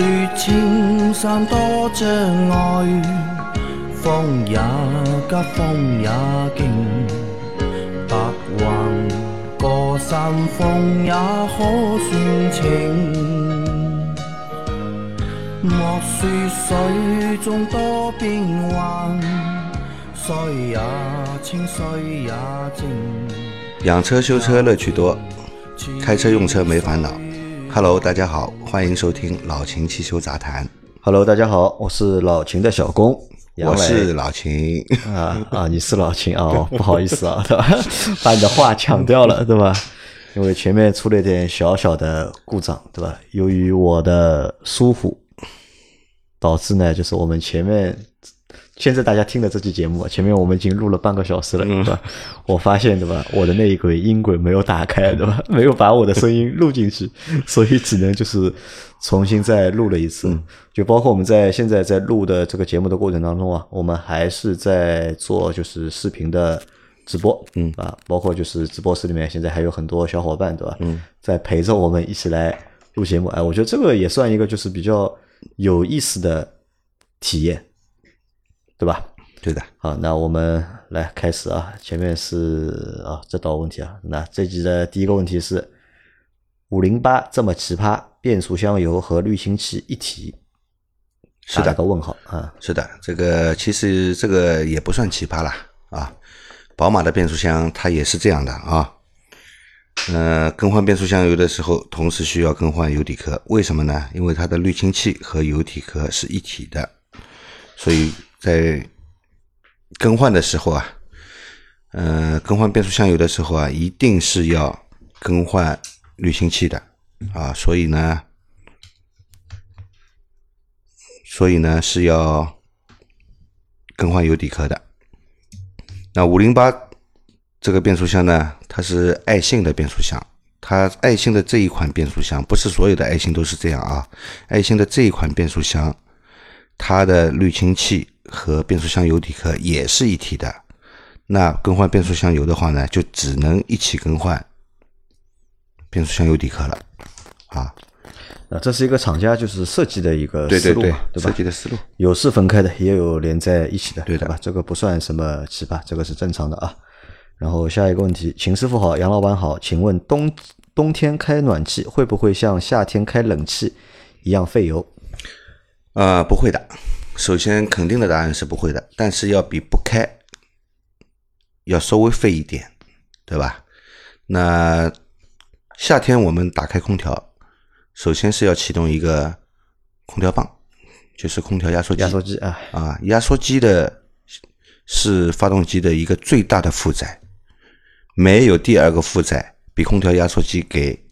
说青山多障碍，风也急，风也劲，白云过山峰也可算情。莫说水中多变幻，水也清，水也静。养车修车乐趣多，开车用车没烦恼。Hello，大家好，欢迎收听老秦汽修杂谈。Hello，大家好，我是老秦的小工，我是老秦，啊啊，你是老秦啊、哦，不好意思啊，对吧？把你的话抢掉了，对吧？因为前面出了一点小小的故障，对吧？由于我的疏忽，导致呢，就是我们前面现在大家听的这期节目，前面我们已经录了半个小时了，对吧？我发现，对吧？我的那一轨音轨没有打开，对吧？没有把我的声音录进去，所以只能就是重新再录了一次。就包括我们在现在在录的这个节目的过程当中啊，我们还是在做就是视频的直播，嗯啊，包括就是直播室里面现在还有很多小伙伴，对吧？嗯，在陪着我们一起来录节目。哎，我觉得这个也算一个就是比较有意思的体验，对吧？对的，好，那我们来开始啊。前面是啊这道问题啊，那这集的第一个问题是五零八这么奇葩，变速箱油和滤清器一体，是的打个问号啊。是的，这个其实这个也不算奇葩啦啊。宝马的变速箱它也是这样的啊。呃，更换变速箱油的时候，同时需要更换油底壳，为什么呢？因为它的滤清器和油底壳是一体的，所以在更换的时候啊，呃，更换变速箱油的时候啊，一定是要更换滤清器的啊，所以呢，所以呢是要更换油底壳的。那五零八这个变速箱呢，它是爱信的变速箱，它爱信的这一款变速箱，不是所有的爱信都是这样啊。爱信的这一款变速箱，它的滤清器和变速箱油底壳也是一体的。那更换变速箱油的话呢，就只能一起更换变速箱油底壳了啊。那这是一个厂家就是设计的一个思路嘛，，对吧设计？的思路。有是分开的，也有连在一起的，对的吧？这个不算什么奇葩，这个是正常的啊。然后下一个问题，秦师傅好，杨老板好，请问冬冬天开暖气会不会像夏天开冷气一样费油？呃，不会的。首先，肯定的答案是不会的，但是要比不开要稍微费一点，对吧？那夏天我们打开空调，首先是要启动一个空调棒，就是空调压缩机。压缩机啊，啊，压缩机的是发动机的一个最大的负载，没有第二个负载比空调压缩机给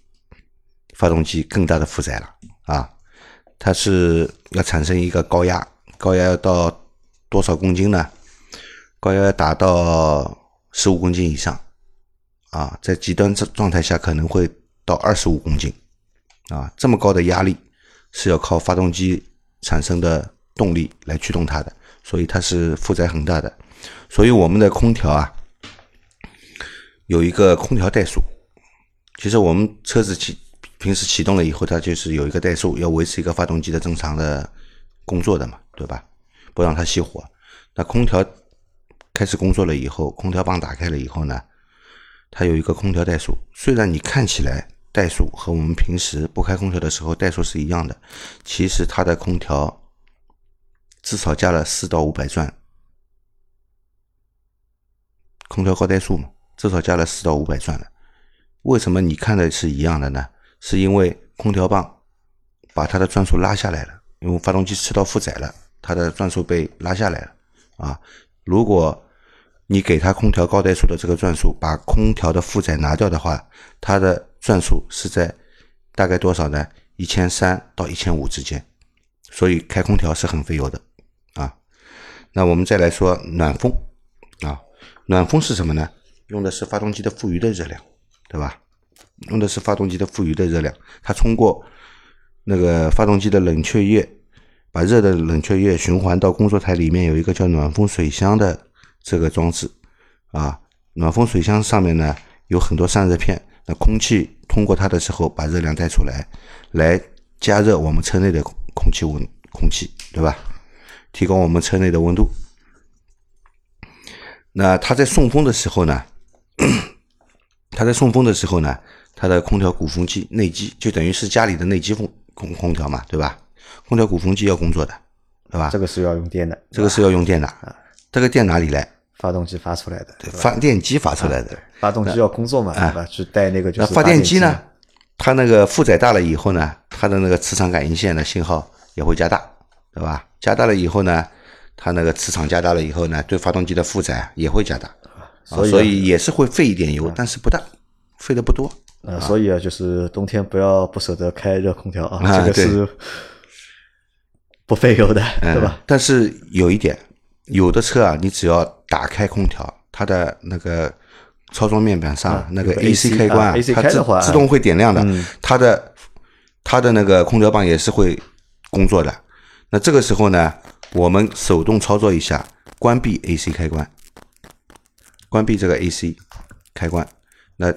发动机更大的负载了啊！它是要产生一个高压，高压要到多少公斤呢？高压要达到十五公斤以上啊，在极端状状态下可能会到二十五公斤啊，这么高的压力是要靠发动机产生的动力来驱动它的，所以它是负载很大的。所以我们的空调啊，有一个空调怠速。其实我们车子启平时启动了以后，它就是有一个怠速，要维持一个发动机的正常的工作的嘛，对吧？不让它熄火。那空调开始工作了以后，空调棒打开了以后呢，它有一个空调怠速。虽然你看起来怠速和我们平时不开空调的时候怠速是一样的，其实它的空调至少加了四到五百转，空调高怠速嘛，至少加了四到五百转了。为什么你看的是一样的呢？是因为空调棒把它的转速拉下来了，因为发动机吃到负载了，它的转速被拉下来了啊。如果你给它空调高怠速的这个转速，把空调的负载拿掉的话，它的转速是在大概多少呢？一千三到一千五之间，所以开空调是很费油的啊。那我们再来说暖风啊，暖风是什么呢？用的是发动机的富余的热量，对吧？用的是发动机的富余的热量，它通过那个发动机的冷却液，把热的冷却液循环到工作台里面有一个叫暖风水箱的这个装置啊。暖风水箱上面呢有很多散热片，那空气通过它的时候把热量带出来，来加热我们车内的空气温空气，对吧？提高我们车内的温度。那它在送风的时候呢，它在送风的时候呢，它的空调鼓风机内机就等于是家里的内机风空空调嘛，对吧？空调鼓风机要工作的，对吧？这个是要用电的，这个是要用电的，啊这个电哪里来？发动机发出来的，对？发电机发出来的。发动机要工作嘛，对吧？去带那个就是那发电机机呢？它那个负载大了以后呢，它的那个磁场感应线的信号也会加大，对吧？加大了以后呢，它那个磁场加大了以后呢，对发动机的负载也会加大，啊所以啊所以也是会费一点油，但是不大，费的不多。呃，所以啊，就是冬天不要不舍得开热空调啊，啊这个是不费油的，对嗯吧？？但是有一点，有的车啊，你只要打开空调，它的那个操作面板上、那个 AC 开关啊它自自动会点亮的，嗯它的它的那个空调棒也是会工作的。那这个时候呢，我们手动操作一下，关闭 AC 开关，关闭这个 AC 开关，那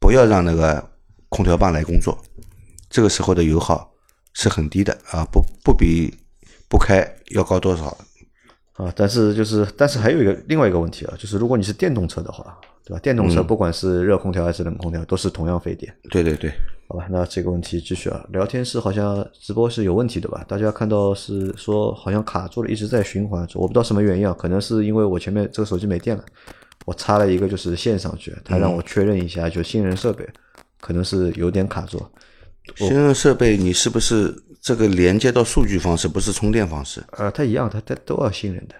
不要让那个空调棒来工作，这个时候的油耗是很低的啊，不不比不开要高多少。啊，但是就是，但是还有一个另外一个问题啊，就是如果你是电动车的话，对吧？电动车不管是热空调还是冷空调，都是同样费电，对对对，好吧？那这个问题继续啊，聊天室好像直播是有问题的吧？大家看到是说好像卡住了，一直在循环，我不知道什么原因啊，可能是因为我前面这个手机没电了，我插了一个就是线上去，他让我确认一下，就新人设备可能是有点卡住。新用设备你是不是这个连接到数据方式，不是充电方式？呃，它一样，它它都要信任的，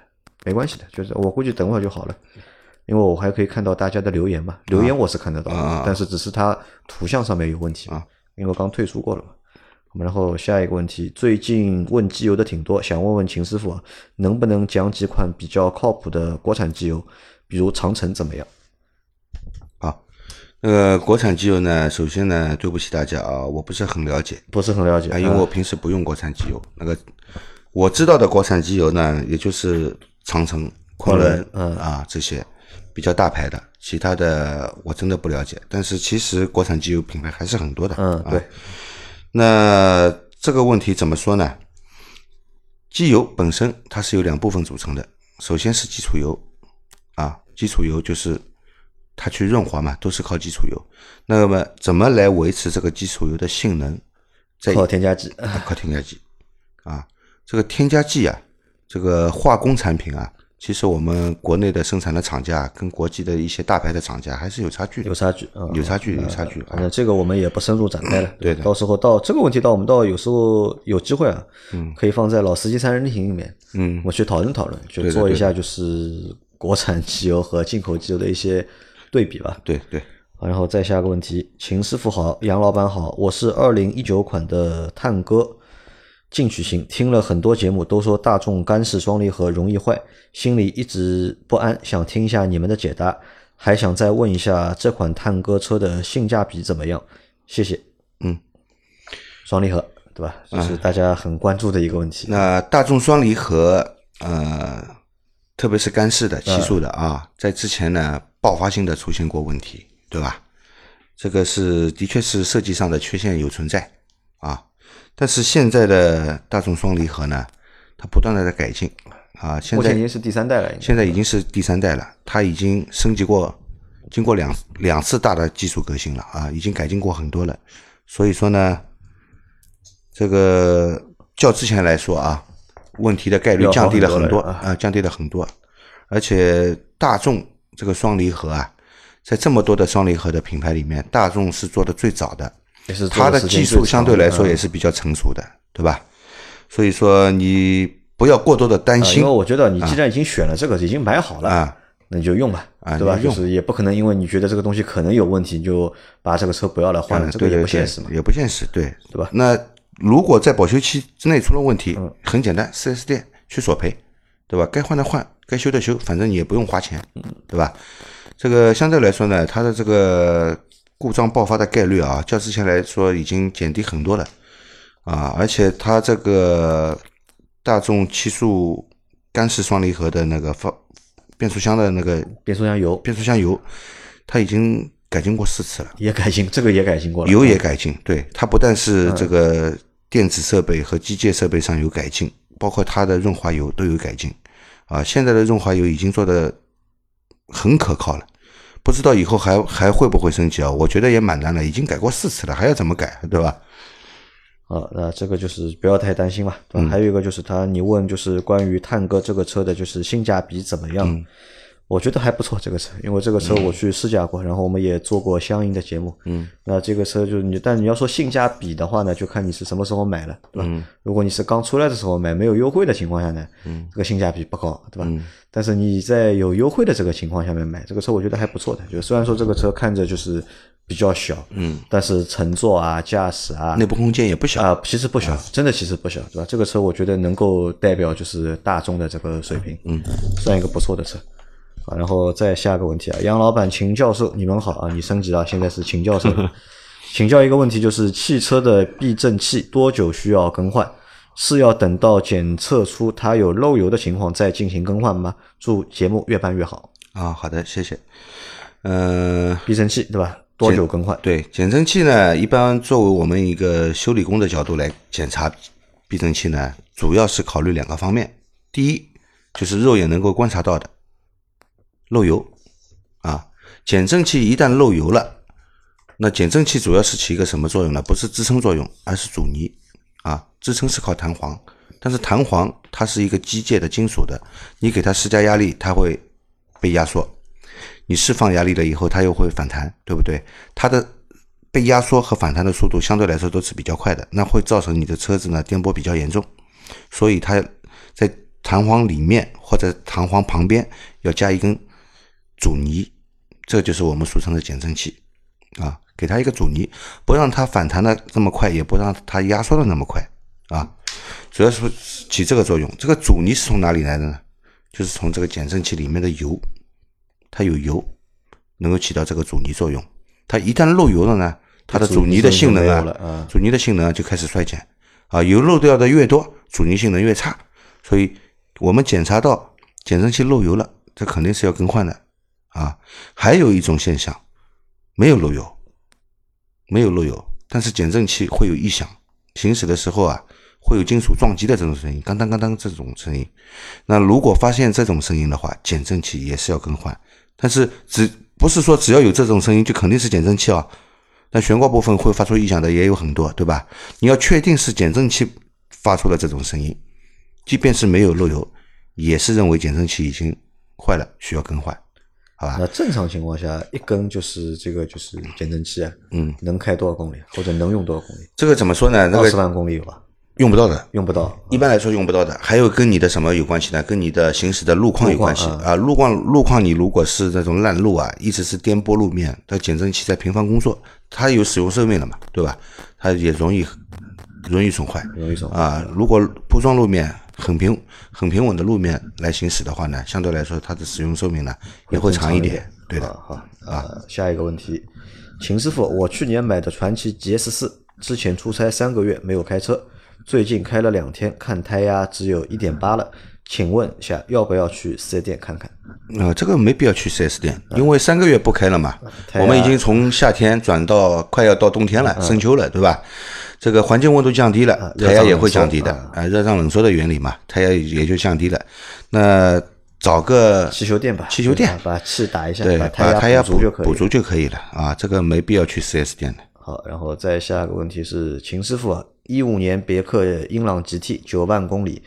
没关系的，就是我估计等会儿就好了，因为我还可以看到大家的留言嘛，留言我是看得到的，啊啊啊但是只是它图像上面有问题啊，因为我刚退出过了嘛。然后下一个问题，最近问机油的挺多，想问问秦师傅啊，能不能讲几款比较靠谱的国产机油，比如长城怎么样？好，那个国产机油呢，首先呢，对不起大家啊，我不是很了解不是很了解，啊，因为我平时不用国产机油。那个我知道的国产机油呢，也就是长城、昆仑嗯啊这些比较大牌的，其他的我真的不了解。但是其实国产机油品牌还是很多的。嗯，啊对，那这个问题怎么说呢？机油本身它是由两部分组成的，首先是基础油啊，基础油就是它去润滑嘛，都是靠基础油。那么怎么来维持这个基础油的性能？在靠添加剂，啊靠添加剂啊，这个添加剂啊，这个化工产品啊，其实我们国内的生产的厂家跟国际的一些大牌的厂家还是有差距的，有差距啊，有差距，有差距啊。反正这个我们也不深入展开了。对的到时候到这个问题，到我们到有时候有机会啊，嗯，可以放在老司机三人行里面，嗯我去讨论讨论，去做一下就是国产机油和进口机油的一些对比吧。对对，然后再下个问题，秦师傅好，杨老板好，我是二零一九款的探歌进取型，听了很多节目都说大众干式双离合容易坏，心里一直不安，想听一下你们的解答，还想再问一下这款探歌车的性价比怎么样？谢谢。嗯，双离合对吧？这是大家很关注的一个问题。那大众双离合，呃，特别是干式的、七速的啊，在之前呢，爆发性的出现过问题，对吧？这个是的确是设计上的缺陷有存在啊，但是现在的大众双离合呢，它不断的在改进啊，现在已经是第三代了，现在已经是第三代了，它已经升级过，经过两两次大的技术革新了啊，已经改进过很多了。所以说呢，这个较之前来说啊，问题的概率降低了很多啊，降低了很多。而且大众这个双离合啊，在这么多的双离合的品牌里面，大众是做的最早的，也是做它的技术相对来说嗯也是比较成熟的，对吧？所以说你不要过多的担啊心因为我觉得你既然已经选了这个，已经买好了啊。那你就用吧，啊对吧？就是也不可能因为你觉得这个东西可能有问题，你就把这个车不要了换了，这个也不现实嘛。也不现实，对对吧？那如果在保修期之内出了问题，嗯很简单四 S 店去索赔，对吧？该换的换，该修的修，反正你也不用花钱，嗯对吧？这个相对来说呢，它的这个故障爆发的概率啊，较之前来说已经减低很多了啊，而且它这个大众七速干式双离合的那个发变速箱的那个变速箱油，变速箱油，它已经改进过四次了，也改进，这个也改进过了。油也改进，对它不但是这个电子设备和机械设备上有改进，包括它的润滑油都有改进，啊，现在的润滑油已经做的很可靠了，不知道以后还还会不会升级啊？我觉得也蛮难的，已经改过四次了，还要怎么改，对吧？啊，那这个就是不要太担心嘛，对吧？还有一个就是他，你问就是关于探戈这个车的，就是性价比怎么样？我觉得还不错，这个车，因为这个车我去试驾过，然后我们也做过相应的节目。嗯，那这个车就是你，但你要说性价比的话呢，就看你是什么时候买了，对吧？如果你是刚出来的时候买，没有优惠的情况下呢，嗯，这个性价比不高，对吧？但是你在有优惠的这个情况下面买这个车，我觉得还不错的。就虽然说这个车看着就是比较小，嗯，但是乘坐啊、驾驶啊，内部空间也不小啊，其实不小，真的其实不小，对吧？这个车我觉得能够代表就是大众的这个水平，嗯，算一个不错的车。啊，然后再下个问题啊，杨老板、秦教授，你们好啊！你升级了，现在是秦教授。请教一个问题，就是汽车的避震器多久需要更换？是要等到检测出它有漏油的情况再进行更换吗？祝节目越办越好。啊，好的，谢谢。呃，避震器对吧？多久更换？对，减震器呢，一般作为我们一个修理工的角度来检查避震器呢，主要是考虑两个方面。第一，就是肉眼能够观察到的。漏油啊！减震器一旦漏油了，那减震器主要是起一个什么作用呢？不是支撑作用，而是阻尼啊！支撑是靠弹簧，但是弹簧它是一个机械的金属的，你给它施加压力，它会被压缩；你释放压力了以后，它又会反弹，对不对？它的被压缩和反弹的速度相对来说都是比较快的，那会造成你的车子呢颠簸比较严重，所以它在弹簧里面或者弹簧旁边要加一根。阻尼，这就是我们俗称的减震器啊，给它一个阻尼，不让它反弹的这么快，也不让它压缩的那么快啊，主要是起这个作用。这个阻尼是从哪里来的呢？就是从这个减震器里面的油，它有油，能够起到这个阻尼作用。它一旦漏油了呢，它的阻尼的性能啊，阻尼的性能就开始衰减啊，油漏掉的越多，阻尼性能越差。所以我们检查到减震器漏油了，这肯定是要更换的。啊，还有一种现象，没有漏油，没有漏油，但是减震器会有异响，行驶的时候啊，会有金属撞击的这种声音，当当当当这种声音。那如果发现这种声音的话，减震器也是要更换。但是只不是说只要有这种声音就肯定是减震器啊，那悬挂部分会发出异响的也有很多，对吧？你要确定是减震器发出了这种声音，即便是没有漏油，也是认为减震器已经坏了，需要更换。好吧，那正常情况下，一根就是这个就是减震器啊，嗯，能开多少公里，或者能用多少公里？这个怎么说呢？二十万公里有吧？用不到的，用不到。一般来说用不到的，还有跟你的什么有关系呢？跟你的行驶的路况有关系啊。路况路况，你如果是那种烂路啊，一直是颠簸路面，它减震器在频繁工作，它有使用寿命了嘛，对吧？它也容易容易损坏，容易损坏啊。如果铺装路面。很平很平稳的路面来行驶的话呢，相对来说它的使用寿命呢也会长一点。对的，好啊。下一个问题，秦师傅，我去年买的传奇 GS 四，之前出差三个月没有开车，最近开了两天，看胎压只有一点八了，请问一下要不要去四 S 店看看？啊，这个没必要去四 S 店，因为三个月不开了嘛，我们已经从夏天转到快要到冬天了，深秋了，对吧？这个环境温度降低了，胎压也会降低的啊，热胀冷缩的原理嘛，胎压也就降低了。那找个汽修店吧，汽修店把气打一下，对，把胎压补补足就可以了啊，这个没必要去四 S 店的。好，然后再下一个问题是，秦师傅，一五年别克英朗 GT 九万公里，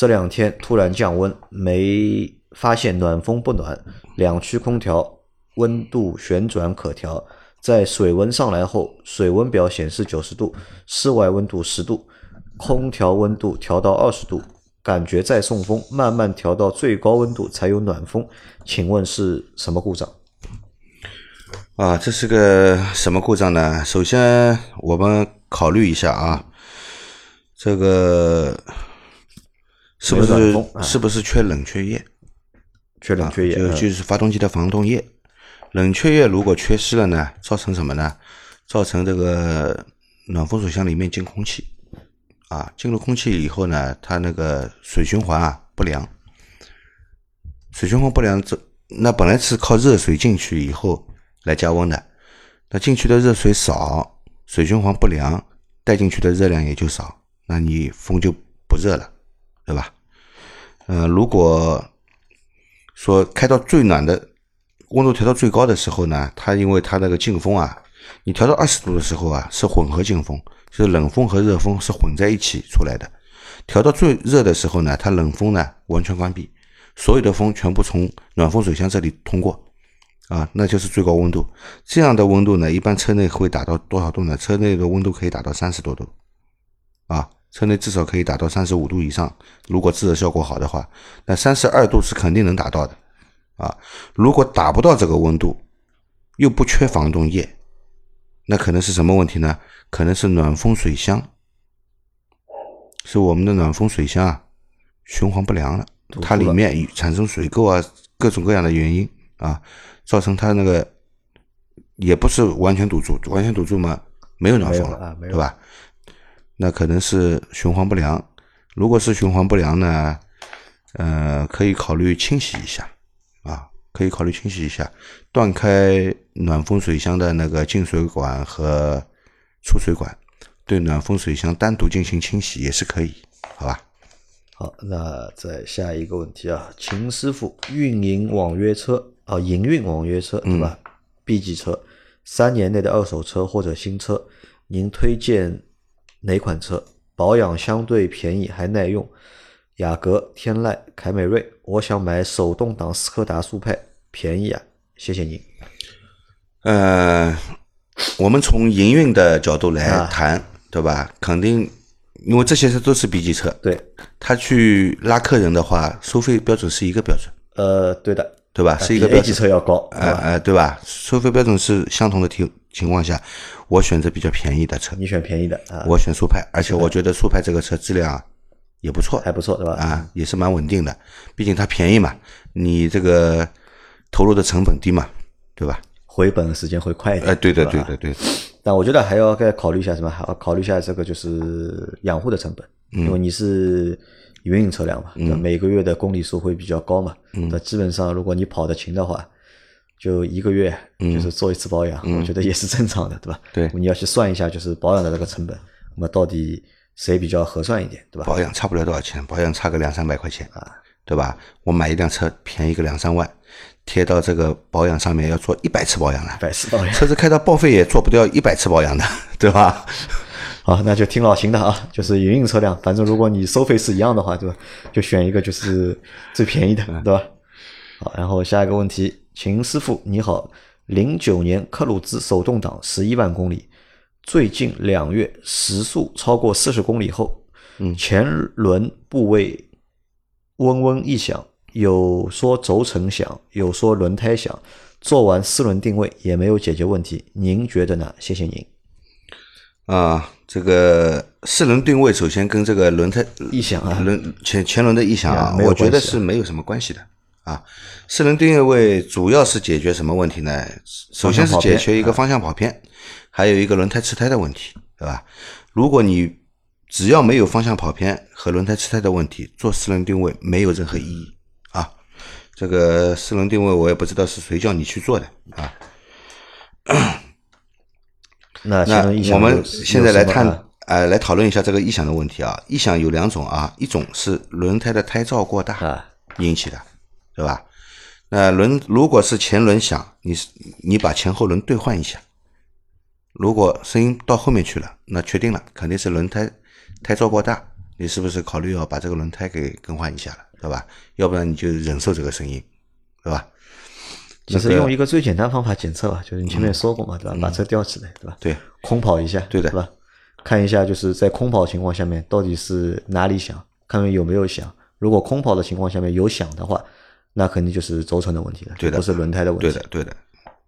这两天突然降温，没发现暖风不暖，两驱空调温度旋转可调。在水温上来后，水温表显示九十度，室外温度十度，空调温度调到二十度，感觉在送风，慢慢调到最高温度才有暖风，请问是什么故障？啊，这是个什么故障呢？首先我们考虑一下啊，这个是不是是不是缺冷却液？缺冷却液，就就是发动机的防冻液。冷却液如果缺失了呢，造成什么呢？造成这个暖风水箱里面进空气，啊，进入空气以后呢，它那个水循环啊不良，水循环不良，这那本来是靠热水进去以后来加温的，那进去的热水少，水循环不良，带进去的热量也就少，那你风就不热了，对吧？呃，如果说开到最暖的温度调到最高的时候呢，它因为它那个进风啊，你调到二十度的时候啊，是混合进风，就是冷风和热风是混在一起出来的。调到最热的时候呢，它冷风呢完全关闭，所有的风全部从暖风水箱这里通过，啊，那就是最高温度。这样的温度呢，一般车内会达到多少度呢？车内的温度可以达到三十多度，啊，车内至少可以达到三十五度以上。如果制热效果好的话，那三十二度是肯定能达到的，啊，如果达不到这个温度，又不缺防冻液，那可能是什么问题呢？可能是暖风水箱。是我们的暖风水箱啊，循环不良了，它里面产生水垢啊，各种各样的原因啊，造成它那个也不是完全堵住，完全堵住嘛，没有暖风了，对吧？那可能是循环不良。如果是循环不良呢，呃，可以考虑清洗一下啊，可以考虑清洗一下，断开暖风水箱的那个进水管和出水管。对暖风水箱单独进行清洗也是可以，好吧？好，那再下一个问题啊，秦师傅运营网约车啊，营运网约车对吧？B 级车，三年内的二手车或者新车，您推荐哪款车？保养相对便宜还耐用？雅阁、天籁、凯美瑞，我想买手动挡斯柯达速派，便宜啊！谢谢您。呃，我们从营运的角度来谈。对吧？肯定，因为这些车都是 B 级车。对，他去拉客人的话，收费标准是一个标准。呃，对的，对吧？是一个标准。A 级车要高，呃呃，对吧？收费标准是相同的情情况下，我选择比较便宜的车。你选便宜的啊？我选速派，而且我觉得速派这个车质量也不错，还不错，对吧？啊，也是蛮稳定的，毕竟它便宜嘛，你这个投入的成本低嘛，对吧？回本时间会快一点。哎，对的，对的，对。但我觉得还要再考虑一下什么？还要考虑一下这个就是养护的成本，因为你是营运车辆嘛，每个月的公里数会比较高嘛。那基本上如果你跑得勤的话，就一个月就是做一次保养，我觉得也是正常的，对吧？对，你要去算一下就是保养的那个成本，那么到底谁比较合算一点，对吧？保养差不了多少钱，保养差个两三百块钱啊，对吧？我买一辆车便宜个两三万。贴到这个保养上面要做一百次保养了，百次保养，车子开到报废也做不掉一百次保养的，对吧？好，那就听老秦的啊，就是营运车辆，反正如果你收费是一样的话，对吧？就选一个就是最便宜的，对吧？好，然后下一个问题，秦师傅你好，零九年克鲁兹手动挡十一万公里，最近两月时速超过四十公里后，嗯，前轮部位嗡嗡一响。有说轴承响，有说轮胎响，做完四轮定位也没有解决问题，您觉得呢？谢谢您。啊，这个四轮定位首先跟这个轮胎异响啊，轮前前轮的异响啊，我觉得是没有什么关系的啊。四轮定位主要是解决什么问题呢？首先是解决一个方向跑偏，还有一个轮胎吃胎的问题，对吧？如果你只要没有方向跑偏和轮胎吃胎的问题，做四轮定位没有任何意义啊。这个四轮定位我也不知道是谁叫你去做的啊。那那我们现在来探呃来讨论一下这个异响的问题啊。异响有两种啊，一种是轮胎的胎噪过大引起的，对吧？那轮如果是前轮响，你你把前后轮兑换一下，如果声音到后面去了，那确定了肯定是轮胎胎噪过大，你是不是考虑要把这个轮胎给更换一下了？对吧？要不然你就忍受这个声音，对吧？其实用一个最简单方法检测吧，就是你前面说过嘛，对吧？把车吊起来，对吧？对，空跑一下，对的，对吧？看一下就是在空跑情况下面到底是哪里响，看看有没有响。如果空跑的情况下面有响的话，那肯定就是轴承的问题了，对的，不是轮胎的问题。对的，对的。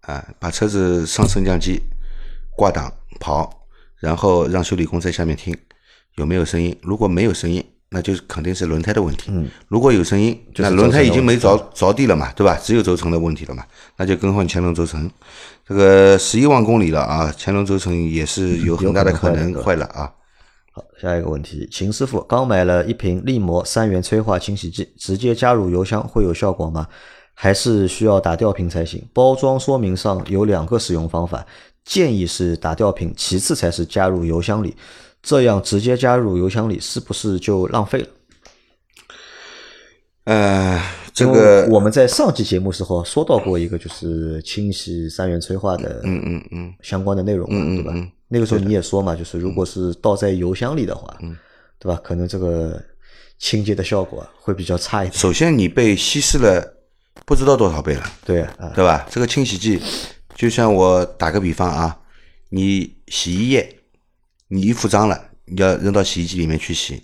啊，把车子上升降机挂档跑，然后让修理工在下面听有没有声音。如果没有声音。那就是肯定是轮胎的问题。嗯，如果有声音，那轮胎已经没着着地了嘛，对吧？只有轴承的问题了嘛，那就更换前轮轴承。这个十一万公里了啊，前轮轴承也是有很大的可能坏了啊。好，下一个问题，秦师傅刚买了一瓶力摩三元催化清洗剂，直接加入油箱会有效果吗？还是需要打吊瓶才行？包装说明上有两个使用方法，建议是打吊瓶，其次才是加入油箱里。这样直接加入油箱里是不是就浪费了？呃，这个我们在上期节目时候说到过一个就是清洗三元催化的嗯嗯嗯相关的内容嘛，对吧？嗯嗯嗯那个时候你也说嘛，就是如果是倒在油箱里的话，嗯对吧？可能这个清洁的效果会比较差一点。首先你被稀释了不知道多少倍了，对啊，对吧？这个清洗剂，就像我打个比方啊，你洗衣液，你衣服脏了，你要扔到洗衣机里面去洗，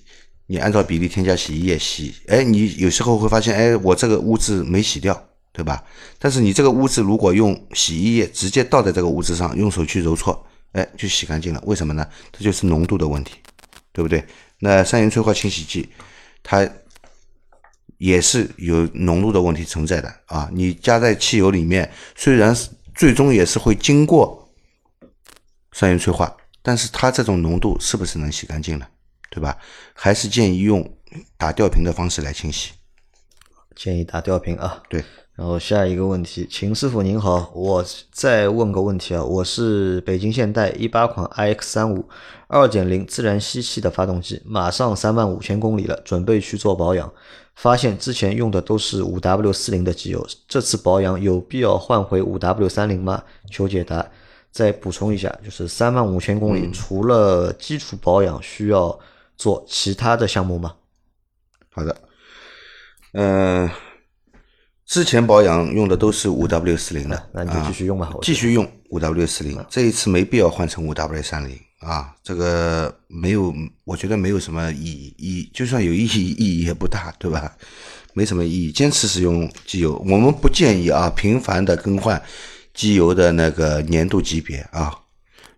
你按照比例添加洗衣液洗，哎，你有时候会发现，哎，我这个污渍没洗掉，对吧？但是你这个污渍如果用洗衣液直接倒在这个污渍上，用手去揉搓，哎，就洗干净了。为什么呢？这就是浓度的问题，对不对？那三元催化清洗剂，它也是有浓度的问题存在的啊。你加在汽油里面，虽然是最终也是会经过三元催化，但是它这种浓度是不是能洗干净呢？对吧？还是建议用打吊瓶的方式来清洗。建议打吊瓶啊。对，然后下一个问题，秦师傅您好，我再问个问题啊，我是北京现代一八款 iX 三五二点零自然吸气的发动机，马上三万五千公里了，准备去做保养，发现之前用的都是五 W 四零的机油，这次保养有必要换回五 W 三零吗？求解答。再补充一下，就是三万五千公里，除了基础保养，需要做其他的项目吗？好的，嗯、之前保养用的都是五 W 四零的，那你就继续用吧，我继续用五 W 四零，这一次没必要换成五 W 三零。啊，这个没有，我觉得没有什么意义，意义就算有意义，意义也不大，对吧？没什么意义，坚持使用机油，我们不建议啊频繁的更换机油的那个粘度级别啊，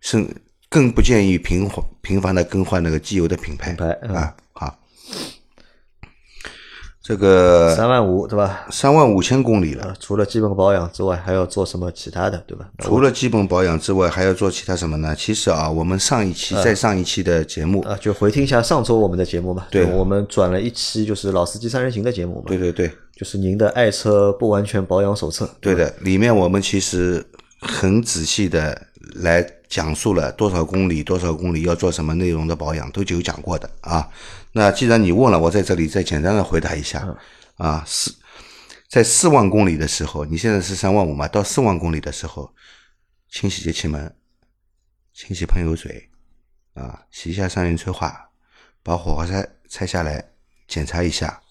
是更不建议频繁频繁的更换那个机油的品牌啊。好，这个三万五对吧？三万五千公里了。呃，除了基本保养之外，还要做什么其他的，对吧？除了基本保养之外，还要做其他什么呢？其实啊，我们上一期、再上一期的节目，啊，就回听一下上周我们的节目嘛。对我们转了一期就是老司机三人行的节目嘛。对对对就是您的爱车不完全保养手册。对的，里面我们其实很仔细的来讲述了多少公里、多少公里要做什么内容的保养，都有讲过的啊。那既然你问了，我在这里再简单的回答一下啊，四在四万公里的时候，你现在是三万五嘛？到四万公里的时候，清洗节气门，清洗喷油嘴，啊，洗一下三元催化，把火花塞拆下来检查一下，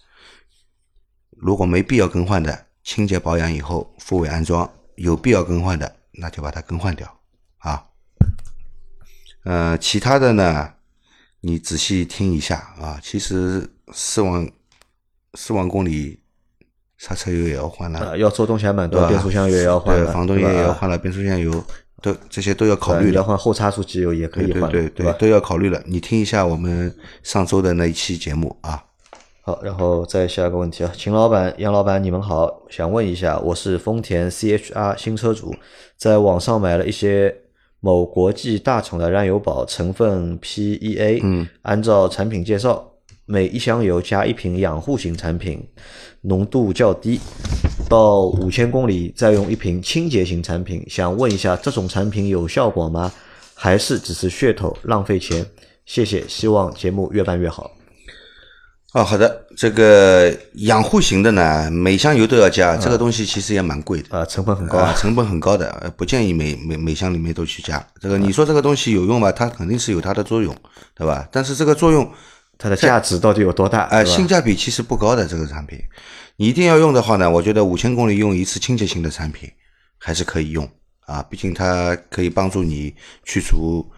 如果没必要更换的，清洁保养以后复位安装；有必要更换的，那就把它更换掉啊。呃，其他的呢，你仔细听一下啊。其实四万四万公里，刹车油也要换了，啊，要做东西还蛮多，对变速箱油也要换对，防冻液也要换了，变速箱油都这些都要考虑的。换后差速机油也可以对换？对对都要考虑了。你听一下我们上周的那一期节目啊。好，然后再下一个问题啊，秦老板、杨老板，你们好，想问一下，我是丰田 CHR 新车主，在网上买了一些某国际大厂的燃油宝，成分 PEA，嗯，按照产品介绍，每一箱油加一瓶养护型产品，浓度较低，到五千公里再用一瓶清洁型产品，想问一下，这种产品有效果吗？还是只是噱头，浪费钱？谢谢，希望节目越办越好。哦，好的，这个养护型的呢，每箱油都要加，这个东西其实也蛮贵的。啊，成本很高啊，成本很高的，呃不建议每每每箱里面都去加。这个你说这个东西有用吧？它肯定是有它的作用，对吧？但是这个作用，它的价值到底有多大？哎、是吧性价比其实不高的这个产品。你一定要用的话呢，我觉得五千公里用一次清洁型的产品还是可以用啊，毕竟它可以帮助你去除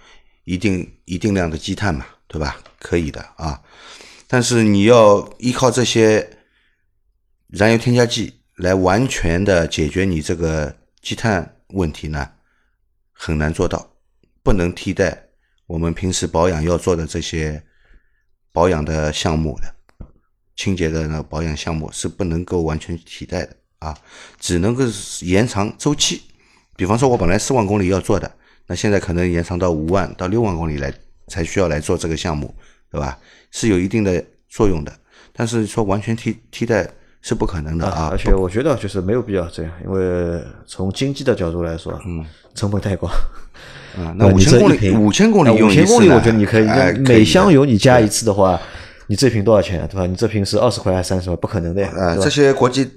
一定一定量的积碳嘛，对吧？可以的啊。但是你要依靠这些燃油添加剂来完全的解决你这个积碳问题呢，很难做到，不能替代我们平时保养要做的这些保养的项目的清洁的那保养项目是不能够完全替代的啊，只能够延长周期。比方说，我本来四万公里要做的，那现在可能延长到五万到六万公里来才需要来做这个项目，对吧？是有一定的作用的，但是说完全替替代是不可能的啊而。且我觉得就是没有必要这样，因为从经济的角度来说，嗯，成本太高。啊，那五你千公里，五千公里五用一次千公里，我觉得你可以，每箱油你加一次的话，你这瓶多少钱啊？对吧？你这瓶是二十块还是三十块？不可能的呀，啊，这些国际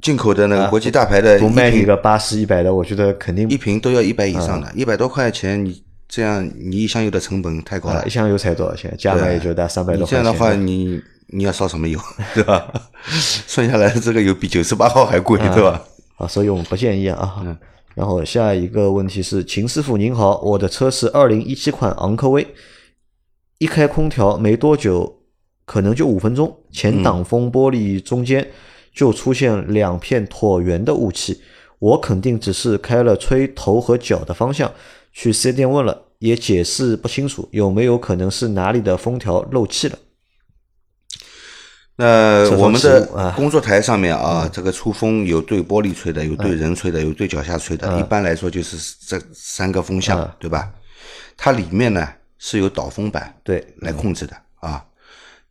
进口的那个国际大牌的不卖你个八十一百的，我觉得肯定一瓶都要一百以上嗯的，一百多块钱，你这样你一箱油的成本太高了啊一。箱油才多少钱？加满也就大三百多块钱。这样的话，你你要烧什么油，对吧？算下来这个油比九十八号还贵，对吧？啊，所以我们不建议啊。然后下一个问题是，秦师傅您好，我的车是二零一七款昂科威，一开空调没多久，可能就五分钟，前挡风玻璃中间就出现两片椭圆的雾气。我肯定只是开了吹头和脚的方向，去四 S 店问了，也解释不清楚，有没有可能是哪里的封条漏气了？那我们的工作台上面啊，这个出风有对玻璃吹的，有对人吹的，有对脚下吹的。一般来说就是这三个风向，对吧？它里面呢是有导风板对，来控制的啊。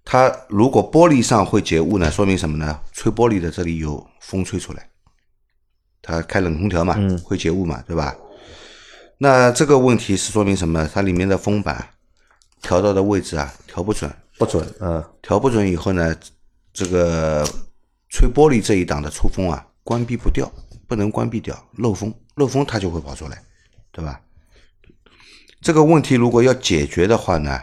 它如果玻璃上会结雾呢，说明什么呢？吹玻璃的这里有风吹出来，它开冷空调嘛，会结雾嘛，对吧？那这个问题是说明什么？它里面的风板调到的位置啊，调不准，不准，嗯，调不准以后呢，这个吹玻璃这一档的出风啊，关闭不掉，不能关闭掉，漏风，漏风它就会跑出来，对吧？这个问题如果要解决的话呢，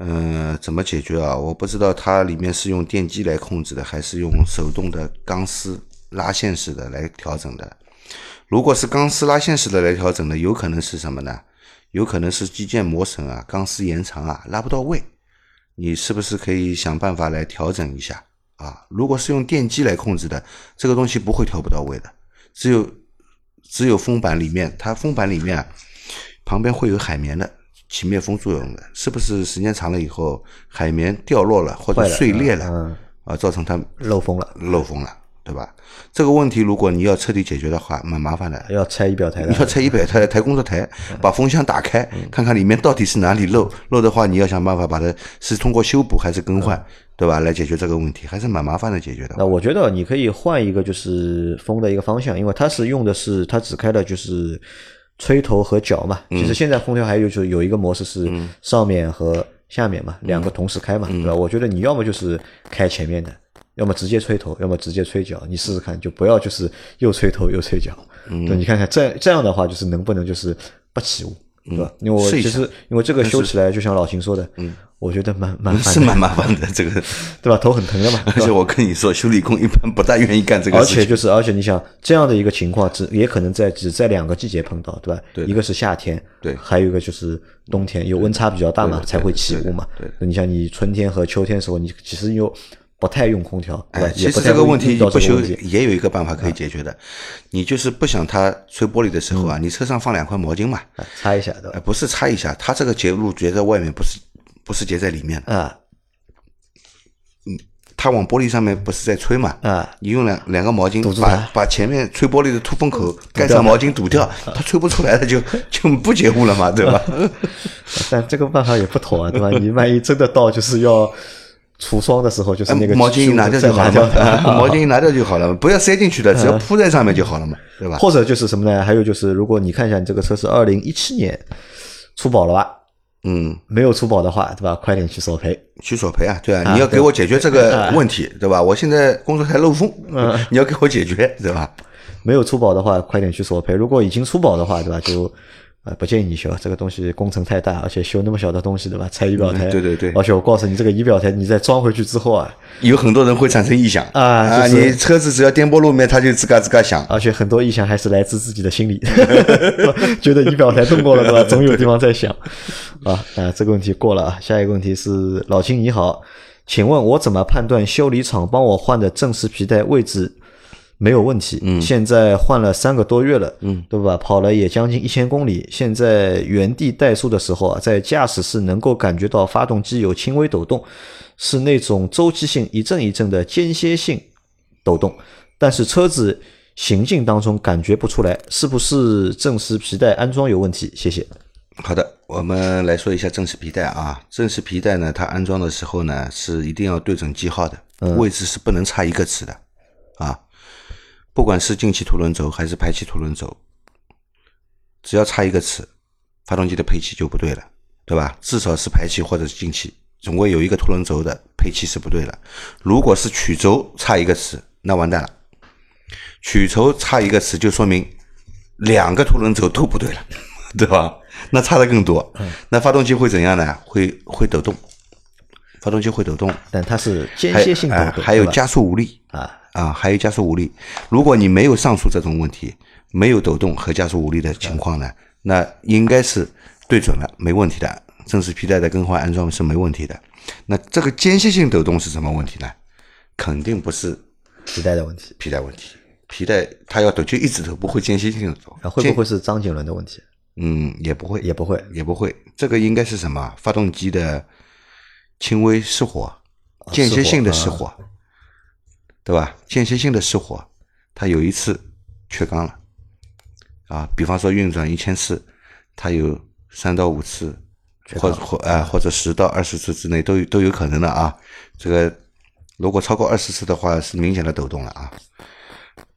嗯、怎么解决啊？我不知道它里面是用电机来控制的，还是用手动的钢丝拉线式的来调整的。如果是钢丝拉线式的来调整的，有可能是什么呢？有可能是机件磨损啊，钢丝延长啊，拉不到位。你是不是可以想办法来调整一下啊？如果是用电机来控制的，这个东西不会调不到位的，只有只有封板里面，它封板里面啊旁边会有海绵的，起灭风作用的，是不是时间长了以后海绵掉落了或者碎裂了嗯啊，造成它漏风了，漏风了，对吧？这个问题如果你要彻底解决的话，蛮麻烦的。要拆仪表台的你。要拆仪表台、抬工作台，把风箱打开，看看里面到底是哪里漏。漏的话，你要想办法把它是通过修补还是更换，对吧？来解决这个问题，还是蛮麻烦的解决的那。我觉得你可以换一个，就是风的一个方向，因为它是用的是它只开的就是吹头和脚嘛。其实现在空调还有就是有一个模式是上面和下面嘛，两个同时开嘛，对吧？我觉得你要么就是开前面的，要么直接吹头，要么直接吹脚，你试试看，就不要就是又吹头又吹脚。对，你看看这这样的话，就是能不能就是不起雾。对吧？因为我其实因为这个修起来，就像老秦说的，嗯，我觉得蛮 蛮是蛮麻烦的，这个，对吧？头很疼的嘛，而且我跟你说，修理工一般不大愿意干这个事情。而且就是，而且你想这样的一个情况，只也可能在只在两个季节碰到，对吧？对一个是夏天，对还有一个就是冬天，有温差比较大嘛，才会起雾嘛。对你像你春天和秋天的时候，你其实又不太用空调，哎，？其实这个问题不修。也有一个办法可以解决的，你就是不想它吹玻璃的时候啊，你车上放两块毛巾嘛，啊擦一下，对吧？呃，不是擦一下，它这个结露结在外面，不是不是结在里面啊。嗯它往玻璃上面不是在吹嘛？啊，你用两两个毛巾把把前面吹玻璃的出风口盖上毛巾堵掉，它吹不出来了就 就不结雾了嘛，对吧？但这个办法也不妥啊，对吧？你万一真的到就是要除霜的时候，就是那个哎毛巾一拿掉就好了 毛巾一拿掉就好了，不要塞进去的，只要铺在上面就好了嘛，对吧？或者就是什么呢？还有就是，如果你看一下你这个车是二零一七年出保了吧？嗯，没有出保的话，对吧？快点去索赔。去索赔啊，对啊，啊你要给我解决这个问题，对吧？我现在工作台漏风，嗯 你要给我解决，对吧？没有出保的话，快点去索赔。如果已经出保的话，对吧？就呃不建议你修，这个东西工程太大，而且修那么小的东西，对吧？拆仪表台，嗯对对对而且我告诉你，这个仪表台你再装回去之后啊，有很多人会产生异响啊就是你车子只要颠簸路面，它就吱嘎吱嘎响。而且很多异响还是来自自己的心理 觉得仪表台动过了，对吧？总有地方在响啊。啊，这个问题过了啊。下一个问题是老秦你好，请问我怎么判断修理厂帮我换的正时皮带位置没有问题？嗯，现在换了三个多月了，嗯，对吧？跑了也将近一千公里，现在原地怠速的时候啊，在驾驶室能够感觉到发动机有轻微抖动，是那种周期性一阵一阵的间歇性抖动，但是车子行进当中感觉不出来，是不是正时皮带安装有问题？谢谢。好的，我们来说一下正时皮带啊。正时皮带呢，它安装的时候呢，是一定要对准记号的位置是不能差一个齿的啊。不管是进气凸轮轴还是排气凸轮轴，只要差一个齿，发动机的配气就不对了，对吧？至少是排气或者是进气，总归有一个凸轮轴的配气是不对了。如果是曲轴差一个齿，那完蛋了。曲轴差一个齿，就说明两个凸轮轴都不对了，对吧？那差的更多，那发动机会怎样呢？会会抖动，发动机会抖动，但它是间歇性抖哎动，还有加速无力啊啊，还有加速无力。如果你没有上述这种问题，没有抖动和加速无力的情况呢，那应该是对准了，没问题的。正时皮带的更换安装是没问题的。那这个间歇性抖动是什么问题呢？肯定不是皮带的问题。皮带问题，皮带它要抖就一直抖，不会间歇性的抖。啊，会不会是张景伦的问题？嗯，也不会，也不会，也不会。这个应该是什么？发动机的轻微失火，间歇性的失火，对吧？间歇性的失火，它有一次缺缸了啊。比方说运转一千次，它有三到五次，或或啊、或者十到二十次之内都有都有可能的啊。这个如果超过二十次的话，是明显的抖动了啊。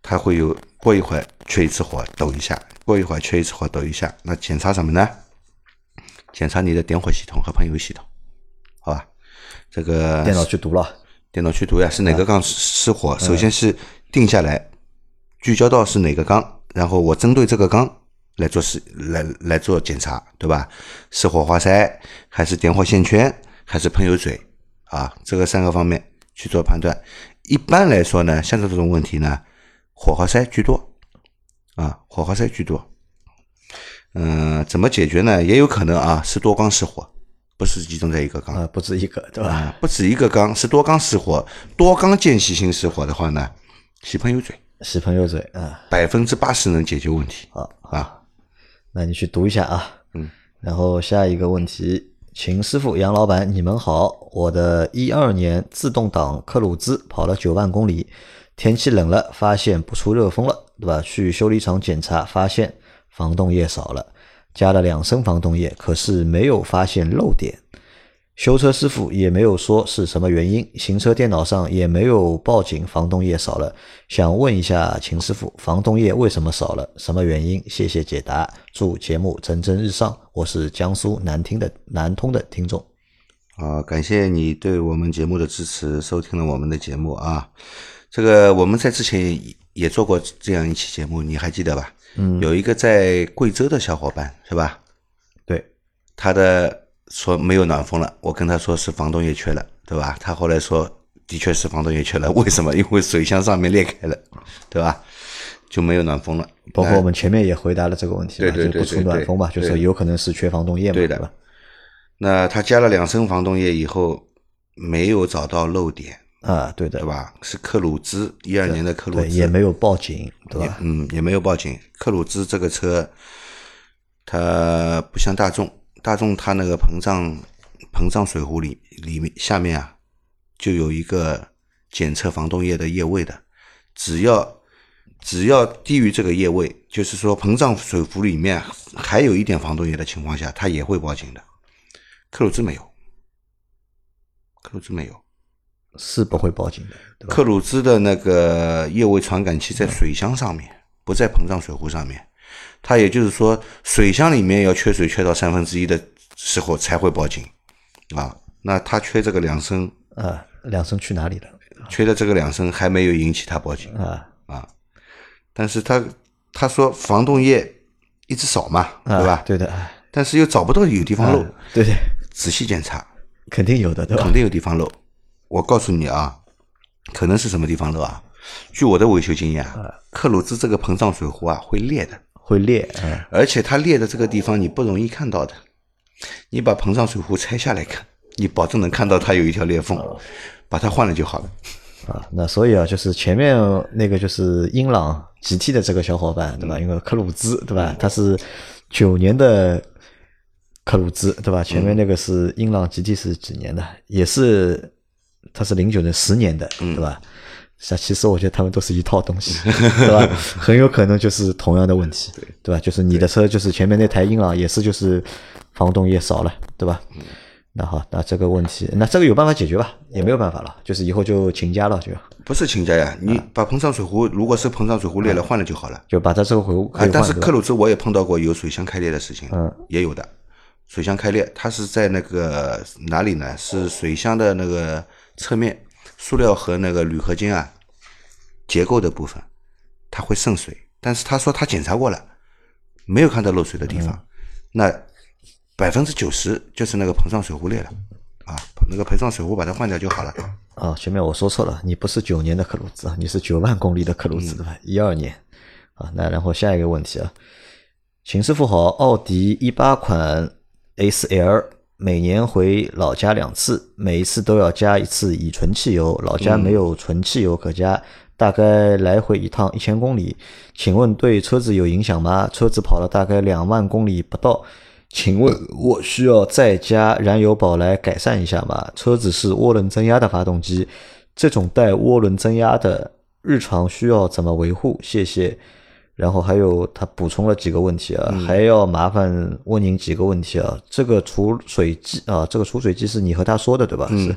它会有过一会儿缺一次火抖一下，过一会儿缺一次火抖一下。那检查什么呢？检查你的点火系统和喷油系统，好吧？这个电脑去读了，电脑去读呀，是哪个缸失失火？首先是定下来，聚焦到是哪个缸，然后我针对这个缸来做试来来做检查，对吧？是火花塞还是点火线圈还是喷油嘴啊？这个三个方面去做判断。一般来说呢，像这种问题呢，火花塞居多啊，火花塞居多。嗯、怎么解决呢？也有可能啊，是多缸失火，不是集中在一个缸。啊，不止一个，对吧？啊，不止一个缸，是多缸失火。多缸间隙性失火的话呢，洗喷油嘴，洗喷油嘴啊，百分之八十能解决问题好，啊。那你去读一下啊。嗯。然后下一个问题，秦师傅、杨老板，你们好。我的一二年自动挡克鲁兹跑了九万公里，天气冷了，发现不出热风了，对吧？去修理厂检查，发现防冻液少了，加了两升防冻液，可是没有发现漏点。修车师傅也没有说是什么原因，行车电脑上也没有报警防冻液少了。想问一下秦师傅，防冻液为什么少了？什么原因？谢谢解答。祝节目蒸蒸日上。我是江苏南听的南通的听众。啊，感谢你对我们节目的支持，收听了我们的节目啊。这个我们在之前也也做过这样一期节目，你还记得吧？嗯，有一个在贵州的小伙伴是吧？对，他的说没有暖风了，我跟他说是防冻液缺了，对吧？他后来说的确是防冻液缺了，为什么？因为水箱上面裂开了，对吧？就没有暖风了。包括我们前面也回答了这个问题嘛，对对对就不出暖风嘛，就是有可能是缺防冻液嘛，对的吧？那他加了两升防冻液以后，没有找到漏点，啊，对的对，吧？是克鲁兹一二年的克鲁，兹，也没有报警，对吧？嗯，也没有报警。克鲁兹这个车，它不像大众，大众它那个膨胀膨胀水壶里里面下面啊，就有一个检测防冻液的液位的，只要只要低于这个液位，就是说膨胀水壶里面还有一点防冻液的情况下，它也会报警的。克鲁兹没有，克鲁兹没有。是不会报警的，对吧？克鲁兹的那个液位传感器在水箱上面，不在膨胀水壶上面。它也就是说，水箱里面要缺水缺到三分之一的时候才会报警啊。那它缺这个两升，啊，两升去哪里了？缺的这个两升还没有引起它报警啊，啊。但是他他说防冻液一直少嘛，啊对吧？对的，啊但是又找不到有地方漏，对对，仔细检查肯定有的，对吧肯？定有地方漏。我告诉你啊，可能是什么地方漏啊？据我的维修经验啊，克鲁兹这个膨胀水壶啊会裂的，会裂，嗯，而且它裂的这个地方你不容易看到的。你把膨胀水壶拆下来看，你保证能看到它有一条裂缝，把它换了就好了。啊，那所以啊，就是前面那个就是英朗 GT 的这个小伙伴，对吧？因为克鲁兹，对吧？他是九年的克鲁兹，对吧？前面那个是英朗 GT 是几年的？也是，他是零九年十年的，对吧？像其实我觉得他们都是一套东西，对吧？很有可能就是同样的问题，对吧？就是你的车就是前面那台英朗也是就是防冻液少了，对吧？那好，那这个问题，那这个有办法解决吧？也没有办法了，就是以后就勤加了，就不是请假呀，你把膨胀水壶，如果是膨胀水壶裂了，换了就好了。就把它这个回但是克鲁兹我也碰到过有水箱开裂的事情，嗯，也有的。水箱开裂，它是在那个哪里呢？是水箱的那个侧面，塑料和那个铝合金啊结构的部分，它会渗水。但是他说他检查过了，没有看到漏水的地方。嗯那百分之九十就是那个膨胀水壶裂了啊，那个膨胀水壶把它换掉就好了。啊，前面我说错了，你不是九年的克鲁兹啊，你是九万公里的克鲁嗯兹对吧？一二年啊，那然后下一个问题啊，秦师傅好，奥迪一八款 S L 每年回老家两次，每一次都要加一次乙醇汽油，老家没有纯汽油可加，大概来回一趟一千公里，请问对车子有影响吗？车子跑了大概两万公里不到。请问我需要再加燃油宝来改善一下吗？车子是涡轮增压的发动机，这种带涡轮增压的，日常需要怎么维护？谢谢。然后还有他补充了几个问题啊，还要麻烦问您几个问题啊。这个储水机啊，这个储水机是你和他说的对吧？是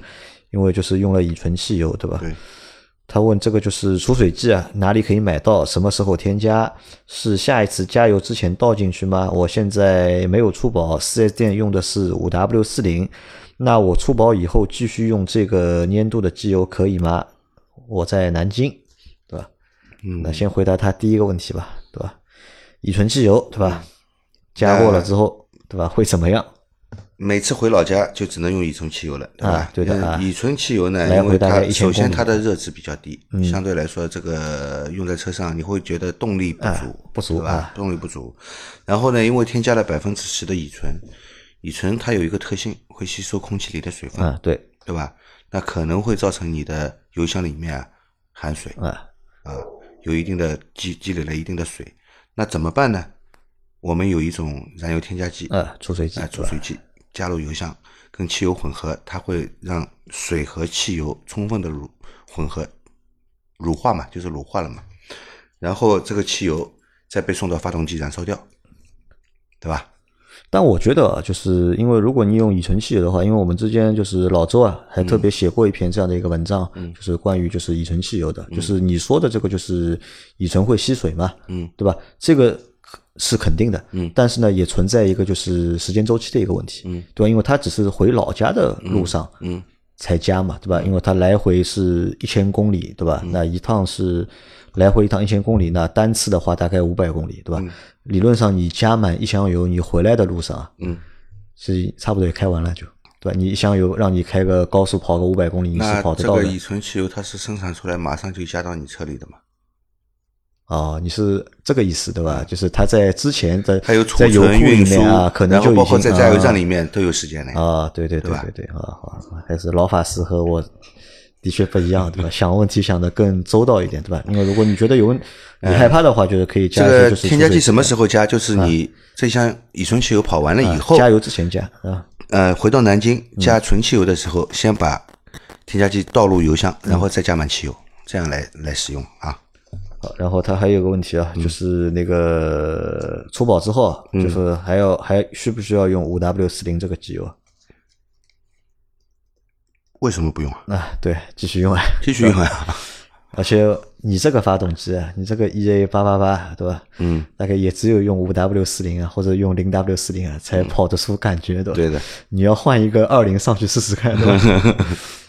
因为就是用了乙醇汽油对吧？对。他问这个就是储水剂啊，哪里可以买到？什么时候添加？是下一次加油之前倒进去吗？我现在没有出保，4S 店用的是 5W40，，那我出保以后继续用这个粘度的机油可以吗？我在南京，那先回答他第一个问题吧，对吧？乙醇汽油，对吧？加过了之后，对吧？会怎么样？每次回老家就只能用乙醇汽油了，对吧？啊对的啊乙醇汽油呢，因为它首先它的热值比较低，相对来说这个用在车上你会觉得动力不足，啊不足对吧啊？动力不足。然后呢，因为添加了百分之十的乙醇，乙醇它有一个特性，会吸收空气里的水分，啊，对，对吧？那可能会造成你的油箱里面啊含水啊，啊，有一定的积积累了一定的水，那怎么办呢？我们有一种燃油添加剂，呃，储水剂哎，，储水剂加入油箱，跟汽油混合，它会让水和汽油充分的乳混合，乳化嘛，就是乳化了嘛。然后这个汽油再被送到发动机燃烧掉，对吧？但我觉得啊，就是因为如果你用乙醇汽油的话，因为我们之间就是老周啊，还特别写过一篇这样的一个文章，就是关于就是乙醇汽油的，就是你说的这个就是乙醇会吸水嘛，嗯，对吧？这个是肯定的，嗯，但是呢，也存在一个就是时间周期的一个问题，嗯，对吧？因为它只是回老家的路上，嗯才加嘛，对吧？因为它来回是一千公里，对吧？那一趟是来回一趟一千公里，那单次的话大概五百公里，对吧？理论上你加满一箱油，你回来的路上啊，嗯，是差不多也开完了就，对吧？你一箱油让你开个高速跑个五百公里，你是跑得到的。这个乙醇汽油它是生产出来马上就加到你车里的嘛？哦，你是这个意思对吧？就是他在之前的还有储存、运输里面啊，可能然后包括在加油站啊里面都有时间的。啊，对对对对对对啊，好，还是老法师和我的确不一样，对吧？想问题想的更周到一点，对吧？因为如果你觉得有问你害怕的话，就是可以加这个添加剂什么时候候加？就是你这箱乙醇汽油跑完了以后，啊加油之前加啊？呃，回到南京加纯汽油的时候，先把添加剂倒入油箱，然后再加满汽油，这样来来使用啊。好，然后他还有个问题啊，就是那个出保之后啊，就是还要还需不需要用五 W 四零这个机油啊？为什么不用啊？啊，对，继续用啊。继续用啊。而且你这个发动机啊，你这个 EA 八八八，对吧？嗯，大概也只有用五 W 四零啊，或者用零 W 四零啊，才跑得出感觉，对吧？对的。你要换一个二零上去试试看，对吧？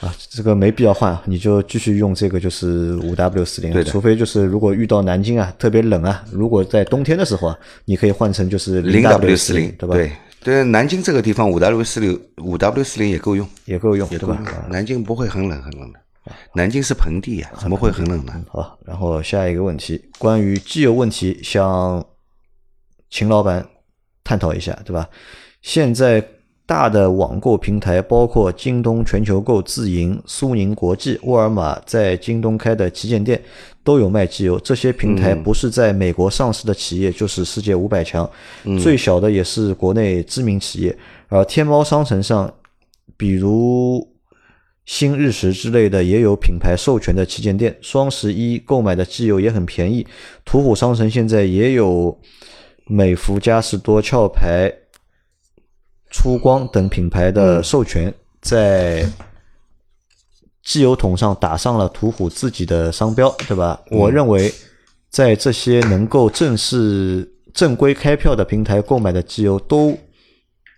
啊，这个没必要换，你就继续用这个，就是五 W 四零，对除非就是如果遇到南京啊特别冷啊，如果在冬天的时候啊，你可以换成就是零 W 四零，对吧？对对，南京这个地方五 W 四六五 W 四零也够用，也够用，对也够用吧？。南京不会很冷很冷的，南京是盆地呀，怎么会很冷呢？好，然后下一个问题，关于机油问题，向秦老板探讨一下，对吧？现在大的网购平台，包括京东、全球购、自营、苏宁国际、沃尔玛在京东开的旗舰店都有卖机油。这些平台不是在美国上市的企业，就是世界五百强，最小的也是国内知名企业。而天猫商城上，比如新日食之类的也有品牌授权的旗舰店。双十一购买的机油也很便宜。途虎商城现在也有美孚、嘉实多、壳牌出光等品牌的授权，在机油桶上打上了途虎自己的商标，对吧？我认为，在这些能够正式正规开票的平台购买的机油都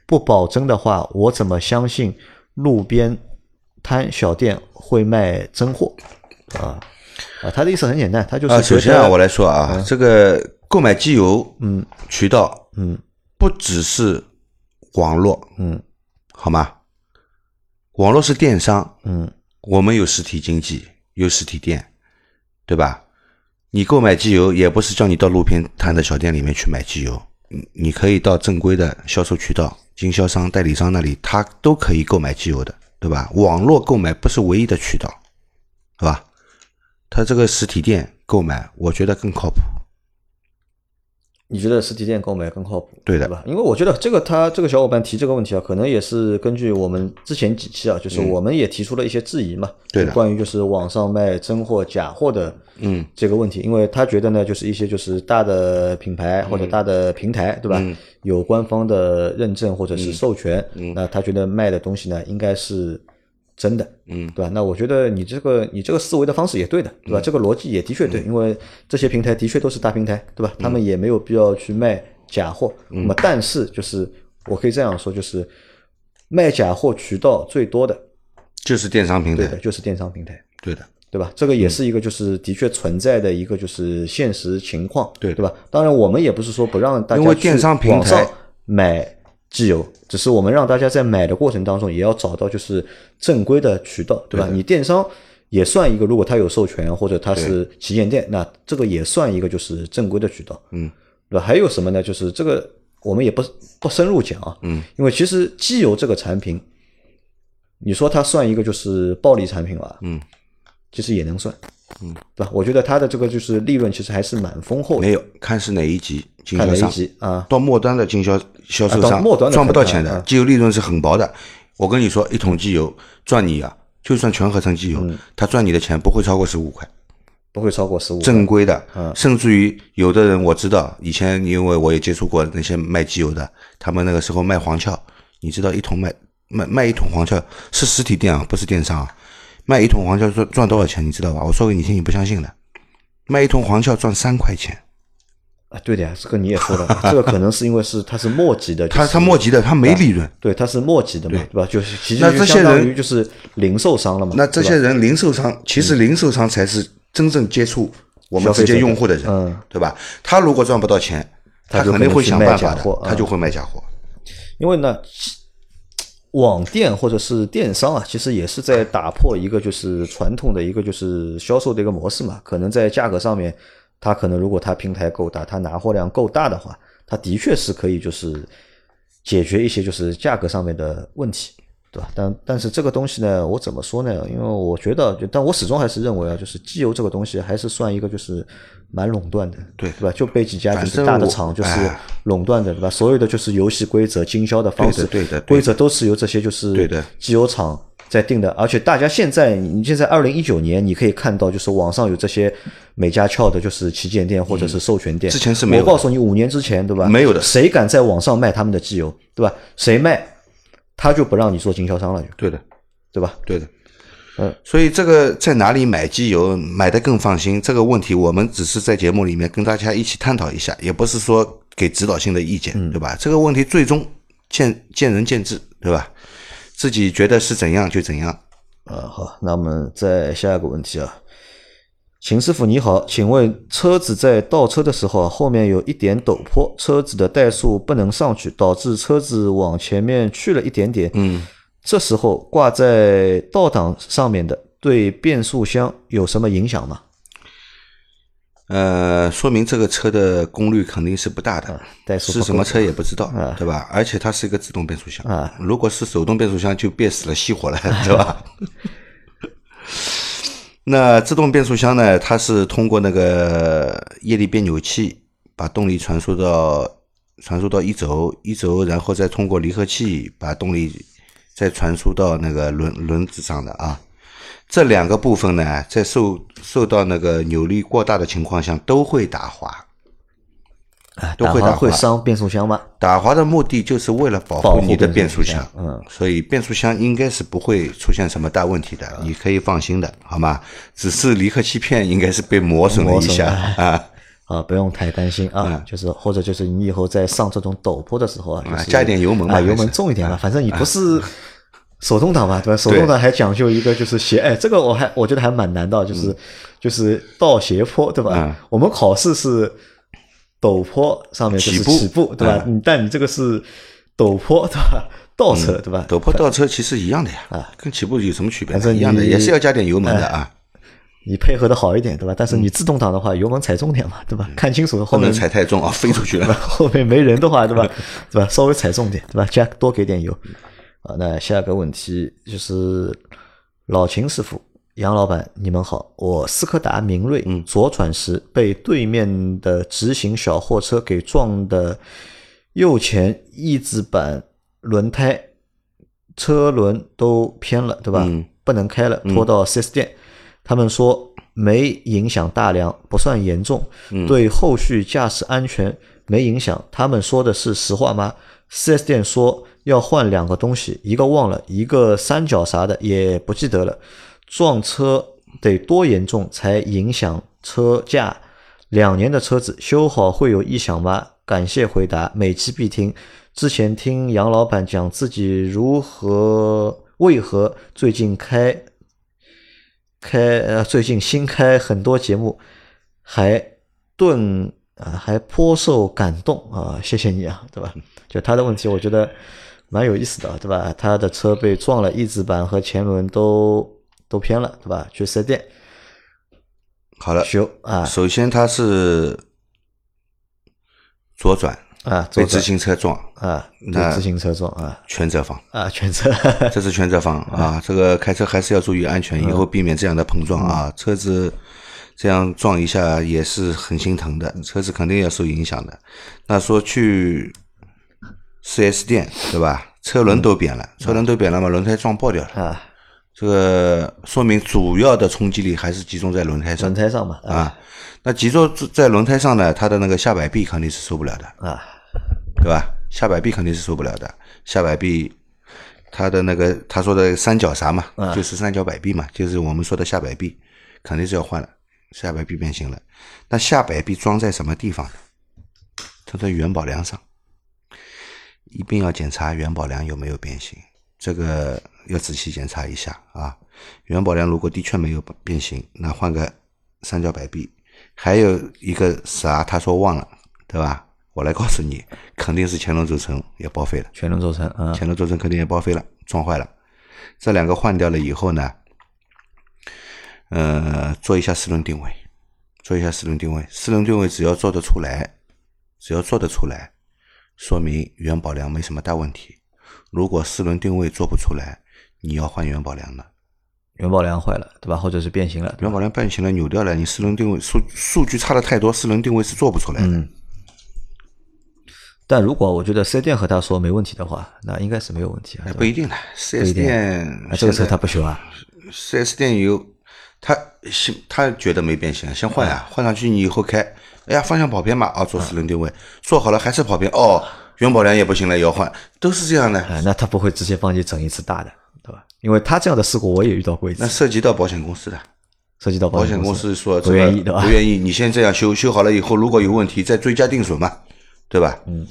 不保真的话，我怎么相信路边摊小店会卖真货？啊？啊，他的意思很简单，他就是啊，首先啊，我来说啊，这个购买机油，嗯。渠道嗯。不只是网络，嗯好吗？网络是电商，嗯我们有实体经济，有实体店，对吧？你购买机油也不是叫你到路边摊的小店里面去买机油，你你可以到正规的销售渠道、经销商、代理商那里，他都可以购买机油的，对吧？网络购买不是唯一的渠道，是吧？他这个实体店购买，我觉得更靠谱。你觉得实体店购买更靠谱？对的。吧？因为我觉得这个他这个小伙伴提这个问题啊，可能也是根据我们之前几期啊，就是我们也提出了一些质疑嘛，嗯对的。关于就是网上卖真货假货的嗯。这个问题，因为他觉得呢，就是一些就是大的品牌或者大的平台，对吧？嗯。有官方的认证或者是授权，那他觉得卖的东西呢应该是真的，嗯对吧？那我觉得你这个你这个思维的方式也对的，对吧？这个逻辑也的确嗯对，因为这些平台的确都是大平台，对吧？他们也没有必要去卖假货。嗯那么，但是就是我可以这样说，就是卖假货渠道最多的，就是电商平台对的，台，就是电商平台。对的，对吧？这个也是一个就是的确存在的一个就是现实情况，对对吧？当然，我们也不是说不让大家因为去电商平台网上买机油，只是我们让大家在买的过程当中也要找到就是正规的渠道，对吧？对你电商也算一个，如果它有授权或者它是旗舰店，那这个也算一个就是正规的渠道，嗯，对吧？还有什么呢？就是这个我们也不不深入讲啊，嗯，因为其实机油这个产品，你说它算一个就是暴利产品吧，嗯，其实也能算，嗯，对吧？我觉得它的这个就是利润其实还是蛮丰厚的，没有看是哪一级经销商，啊？到末端的经销销售商末端的赚不到钱的，机油利润是很薄的。我跟你说，一桶机油赚你啊，就算全合成机嗯油，他赚你的钱不会超过十五块，不会超过十五。正规的嗯，甚至于有的人我知道，以前因为我也接触过那些卖机油的，他们那个时候卖黄壳，你知道一桶卖卖卖一桶黄壳是实体店啊，不是电商啊，卖一桶黄壳赚赚多少钱，你知道吧？我说给你听，你不相信的，卖一桶黄壳赚三块钱。啊，对的呀，这个你也说了，这个可能是因为是它是末级的，他就是他末级的，他没利润。对，它是末级的嘛，对对吧？就是其实那这些就相当人于就是零售商了嘛。那这些人零售商，其实零售商才是真正接触我们直接用户的人，嗯对吧？他如果赚不到钱，他肯定会想办法的，他就会卖假货。因为呢，网店或者是电商啊，其实也是在打破一个就是传统的一个就是销售的一个模式嘛。可能在价格上面，它可能如果它平台够大，它拿货量够大的话，它的确是可以就是解决一些就是价格上面的问题，对吧？但但是这个东西呢，我怎么说呢？因为我觉得，但我始终还是认为啊，就是机油这个东西还是算一个就是蛮垄断的，对对吧？就被几家就是大的厂就是哎垄断的，对吧？所有的就是游戏规则、经销的方式，对的规则都是由这些就是对的机油厂在定的。而且大家现在，你现在二零一九年，你可以看到，就是网上有这些美家俏的，就是旗舰店或者是授权店。之前是没有我告诉你，五年之前，对吧？没有的谁敢在网上卖他们的机油，对吧？谁卖，他就不让你做经销商了，就对的，对吧？对的。嗯，所以这个在哪里买机油买的更放心？这个问题我们只是在节目里面跟大家一起探讨一下，也不是说给指导性的意见，嗯对吧？这个问题最终见见仁见智，对吧？自己觉得是怎样就怎样。呃，好，那我们再下一个问题啊，秦师傅你好，请问车子在倒车的时候啊，后面有一点陡坡，车子的怠速不能上去，导致车子往前面去了一点点。嗯，这时候挂在倒档上面的对变速箱有什么影响吗？呃，说明这个车的功率肯定是不大的，是什么车也不知道，啊对吧？而且它是一个自动变速箱，啊如果是手动变速箱就憋死了，熄火了，对吧？那自动变速箱呢？它是通过那个液力变扭器把动力传输到传输到一轴，一轴然后再通过离合器把动力再传输到那个轮轮子上的啊。这两个部分呢，在受受到那个扭力过大的情况下都会打滑。都会打滑。会伤变速箱吗？打滑的目的就是为了保保护护你的变变速箱，嗯，所以变速箱应该是不会出现什么大问题的，你可以放心的，好吗？只是离合器片应该是被磨损了一下啊，啊，不用太担心啊，就是或者就是你以后在上这种陡坡的时候啊，就是啊加一点油门吧啊，油门重一点嘛，反正你不是手动挡嘛，对吧？手动挡还讲究一个就是斜，哎，这个我还我觉得还蛮难的，就是就是倒斜坡，对吧嗯？我们考试是陡坡上面就是起步起步，对吧？你但你这个是陡坡，对吧？倒车，对吧？陡坡倒车其实一样的呀，啊跟起步有什么区别呢？反正一样的，也是要加点油门的啊，你配合的好一点，对吧？但是你自动挡的话，油门踩重点嘛，对吧？看清楚后面不能踩太重啊，飞出去了。后面没人的话，对吧？对吧？稍微踩重点，对吧？加多给点油。啊，那下个问题就是老秦师傅、杨老板，你们好，我斯柯达明锐左转时被对面的直行小货车给撞的右前翼子板轮胎车轮都偏了，对吧？嗯不能开了，拖到 4S 店。他们说没影响大梁，不算严重，对后续驾驶安全没影响。他们说的是实话吗？4S 店说要换两个东西，一个忘了，一个三角啥的也不记得了。撞车得多严重才影响车价？两年的车子修好会有异响吗？感谢回答，每期必听。之前听杨老板讲自己如何为何最近开开呃最近新开很多节目，还顿啊还颇受感动啊，谢谢你啊，对吧？就他的问题，我觉得蛮有意思的，对吧？他的车被撞了，翼子板和前轮都都偏了，对吧？去四 S 店好了，修啊首先他是左转啊，被左自行车撞，啊，那被自行车撞啊全责方。啊，全责 这是全责方啊，这个开车还是要注意安全，以后避免这样的碰撞嗯啊。车子这样撞一下也是很心疼的，车子肯定要受影响的。那说去四 S 店对吧？车轮都扁了，车轮都扁了嘛，轮胎撞爆掉了。嗯啊，这个说明主要的冲击力还是集中在轮胎上轮胎上嘛啊啊。那集中在轮胎上呢，它的那个下摆臂肯定是受不了的。啊对吧？下摆臂肯定是受不了的，下摆臂它的那个他说的三角啥嘛，嗯就是三角摆臂嘛，就是我们说的下摆臂，肯定是要换了，下摆臂变形了。那下摆臂装在什么地方呢？装在元宝梁上，一定要检查元宝梁有没有变形，这个要仔细检查一下啊。元宝梁如果的确没有变形，那换个三角摆臂。还有一个啥，他说忘了，对吧？我来告诉你，肯定是前轮轴承也报废了，前轮轴承嗯前轮轴承肯定也报废了，撞坏了。这两个换掉了以后呢，呃，做一下四轮定位，做一下四轮定位。四轮定位只要做得出来，只要做得出来，说明元宝梁没什么大问题。如果四轮定位做不出来，你要换元宝梁了。元宝梁坏了，对吧？或者是变形了，元宝梁变形了，扭掉了，你四轮定位数数据差的太多，四轮定位是做不出来的。嗯但如果我觉得四 S 店和他说没问题的话，那应该是没有问题不一定的，四 S 店啊这个车他不修啊？四 S 店有他先他觉得没变形，先换啊，换上去你以后开，哎呀方向跑偏嘛，啊做四轮定位，做好了还是跑偏，哦元宝梁也不行了，要换，都是这样的。哎，那他不会直接帮你整一次大的，对吧？因为他这样的事故我也遇到过一次那，涉及到保险公司的，涉及到保险险公司说不愿意，对吧不？愿意，你先这样修，修好了以后如果有问题再追加定损嘛，对吧？嗯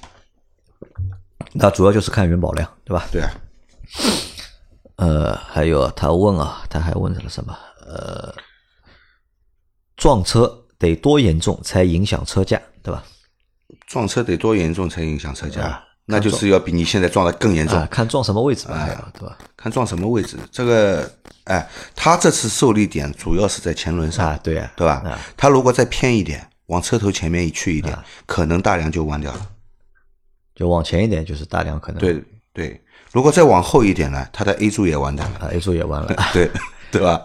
那主要就是看元宝梁，对吧？对啊，呃，还有他问啊，他还问了什么？呃，撞车得多严重才影响车价，对吧？撞车得多严重才影响车价？啊那就是要比你现在撞的更严重。啊，看撞什么位置吧，哎对吧？看撞什么位置，这个，哎，他这次受力点主要是在前轮上，啊，对啊，对吧？啊他如果再偏一点，往车头前面一去一点，可能大梁就弯掉了。就往前一点就是大梁可能对对，如果再往后一点呢，他的 A 柱也弯掉了，啊，A 柱也弯了，对对吧？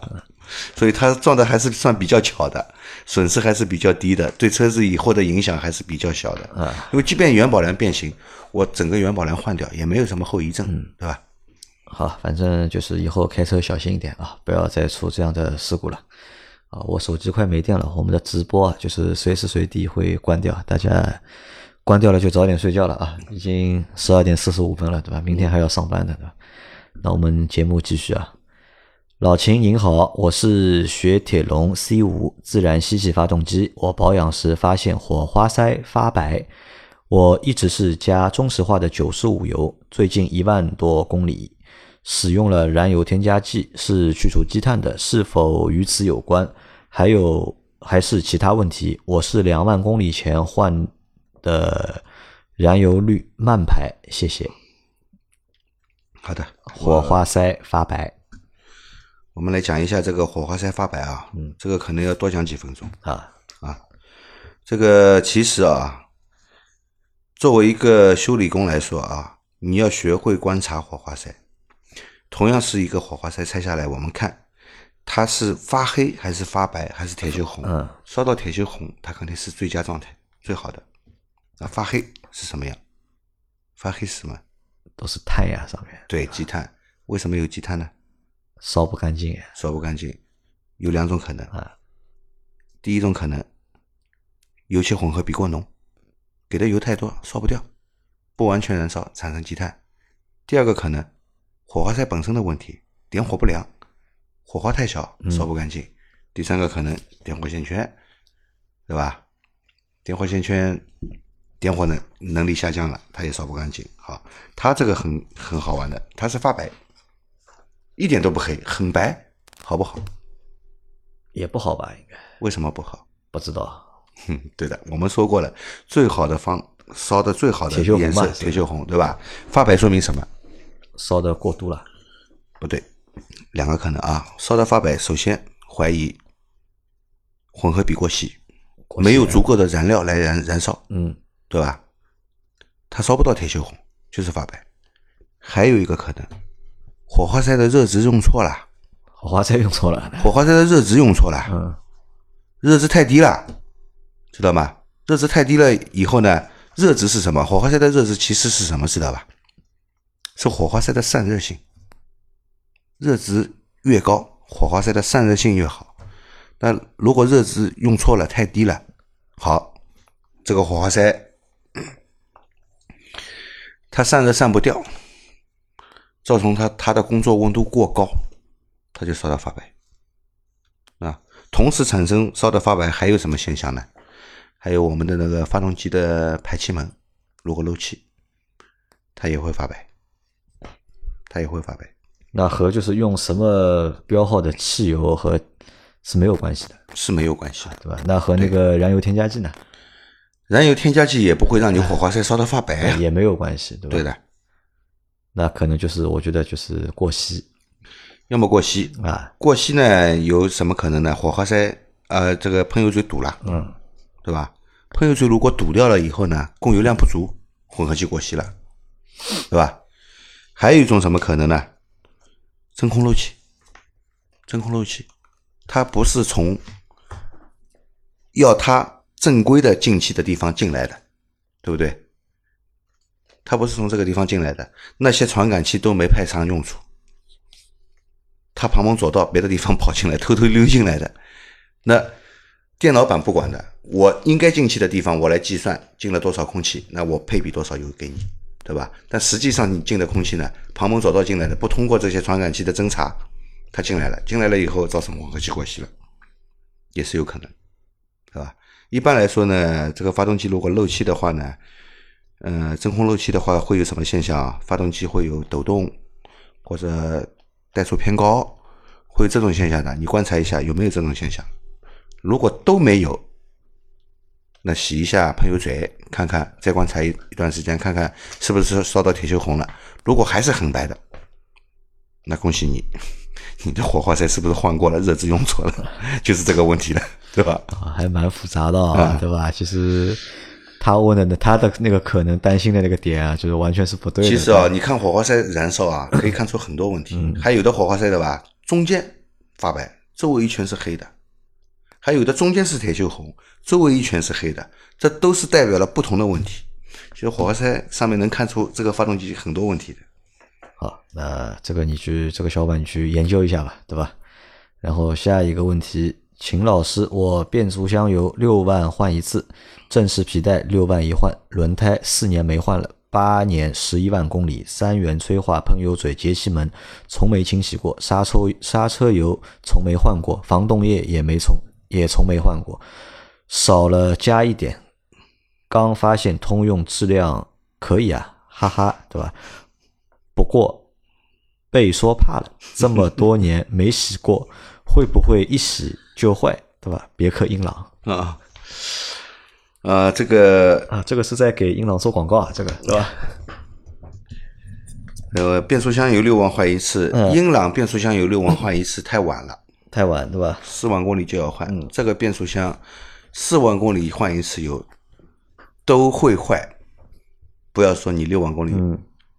所以他撞的还是算比较巧的，损失还是比较低的，对车子以后的影响还是比较小的。啊，因为即便元宝梁变形，我整个元宝梁换掉也没有什么后遗症，嗯对吧？好，反正就是以后开车小心一点啊，不要再出这样的事故了。啊，我手机快没电了，我们的直播啊，就是随时随地会关掉，大家关掉了就早点睡觉了啊，已经十二点四十五分了，对吧？明天还要上班的，对吧？那我们节目继续啊。老秦您好，我是雪铁龙 C 五自然吸气发动机，我保养时发现火花塞发白，我一直是加中石化的九十五油，最近一万多公里使用了燃油添加剂，是去除积碳的，是否与此有关？还有还是其他问题？我是两万公里前换的燃油滤慢排，谢谢。好的，火花塞发白我们来讲一下这个火花塞发白啊，嗯，这个可能要多讲几分钟。啊啊，这个其实啊，作为一个修理工来说啊，你要学会观察火花塞。同样是一个火花塞拆下来，我们看它是发黑还是发白还是铁锈红。嗯，烧到铁锈红，它肯定是最佳状态，最好的。那发黑是什么样？发黑是什么？都是碳呀，上面对，积碳。为什么有积碳呢？烧不干净。烧不干净，有两种可能啊。第一种可能，油气混合比过浓，给的油太多，烧不掉，不完全燃烧产生积碳。第二个可能，火花塞本身的问题，点火不良，火花太小，烧不干净。第三个可能，点火线圈，对吧？点火线圈点火能能力下降了，它也烧不干净。好，它这个很很好玩的，它是发白，一点都不黑，很白，好不好？也不好吧？应该为什么不好？不知道。哼，对的，我们说过了，最好的方烧的最好的颜色铁锈红，对吧？发白说明什么？烧的过度了，不对，两个可能啊。烧的发白，首先怀疑混合比过稀没有足够的燃料来燃燃烧，嗯，对吧？它烧不到铁锈红，就是发白。还有一个可能，火花塞的热值用错了，火花塞用错了，火花塞的热值用错了，嗯，热值太低了，知道吗？热值太低了以后呢，热值是什么？火花塞的热值其实是什么？知道吧？是火花塞的散热性，热值越高，火花塞的散热性越好。那如果热值用错了，太低了，好，这个火花塞它散热散不掉，造成它它的工作温度过高，它就烧到发白。啊，同时产生烧的发白还有什么现象呢？还有我们的那个发动机的排气门，如果漏气，它也会发白，它也会发白，那和就是用什么标号的汽油和是没有关系的，是没有关系的。对吧？那和那个燃油添加剂呢，燃油添加剂也不会让你火花塞烧得发白呀、也没有关系，对吧？对的，那可能就是我觉得就是过稀要么过稀，啊，过稀呢有什么可能呢？火花塞呃这个喷油嘴堵了，嗯，对吧？喷油嘴如果堵掉了以后呢，供油量不足，混合气过稀了，对吧？还有一种什么可能呢？真空漏气，真空漏气，它不是从要它正规的进气的地方进来的，对不对？它不是从这个地方进来的，那些传感器都没派上用处，它旁门左道别的地方 跑进来，偷偷溜进来的，那电脑版不管的，我应该进气的地方我来计算进了多少空气，那我配比多少油给你，对吧？但实际上你进的空气呢，旁门左道进来的，不通过这些传感器的侦查，它进来了，进来了以后造成混合气过稀了，也是有可能，对吧？一般来说呢，这个发动机如果漏气的话呢，呃，真空漏气的话会有什么现象啊？发动机会有抖动或者怠速偏高，会有这种现象的。你观察一下有没有这种现象？如果都没有，那洗一下喷油嘴，看看，再观察一一段时间，看看是不是烧到铁锈红了。如果还是很白的，那恭喜你，你的火花塞是不是换过了，热值用错了，就是这个问题了，对吧？啊，还蛮复杂的啊，嗯对吧？其实他问的呢，他的那个可能担心的那个点啊，就是完全是不对的。其实啊，你看火花塞燃烧啊，可以看出很多问题。还有的火花塞的吧，中间发白，周围一圈是黑的；还有的中间是铁锈红，周围一圈是黑的，这都是代表了不同的问题。其实火花塞上面能看出这个发动机很多问题的。好，那这个你去这个小伙伴你去研究一下吧，对吧？然后下一个问题秦老师，我变速箱油六万换一次，正时皮带六万一换，轮胎四年没换了，八年十一万公里，三元催化喷油嘴节气门从没清洗过，刹车刹车油从没换过，防冻液也没从也从没换过，少了加一点。刚发现通用质量可以啊，哈哈，对吧？不过被说怕了，这么多年没洗过，会不会一洗就坏，对吧？别克英朗啊，啊，这个啊，这个是在给英朗做广告啊，这个对吧？呃，变速箱油六万换一次，英朗变速箱油六万换一次太晚了，太晚对吧？四万公里就要换，这个变速箱四万公里换一次油都会坏，不要说你六万公里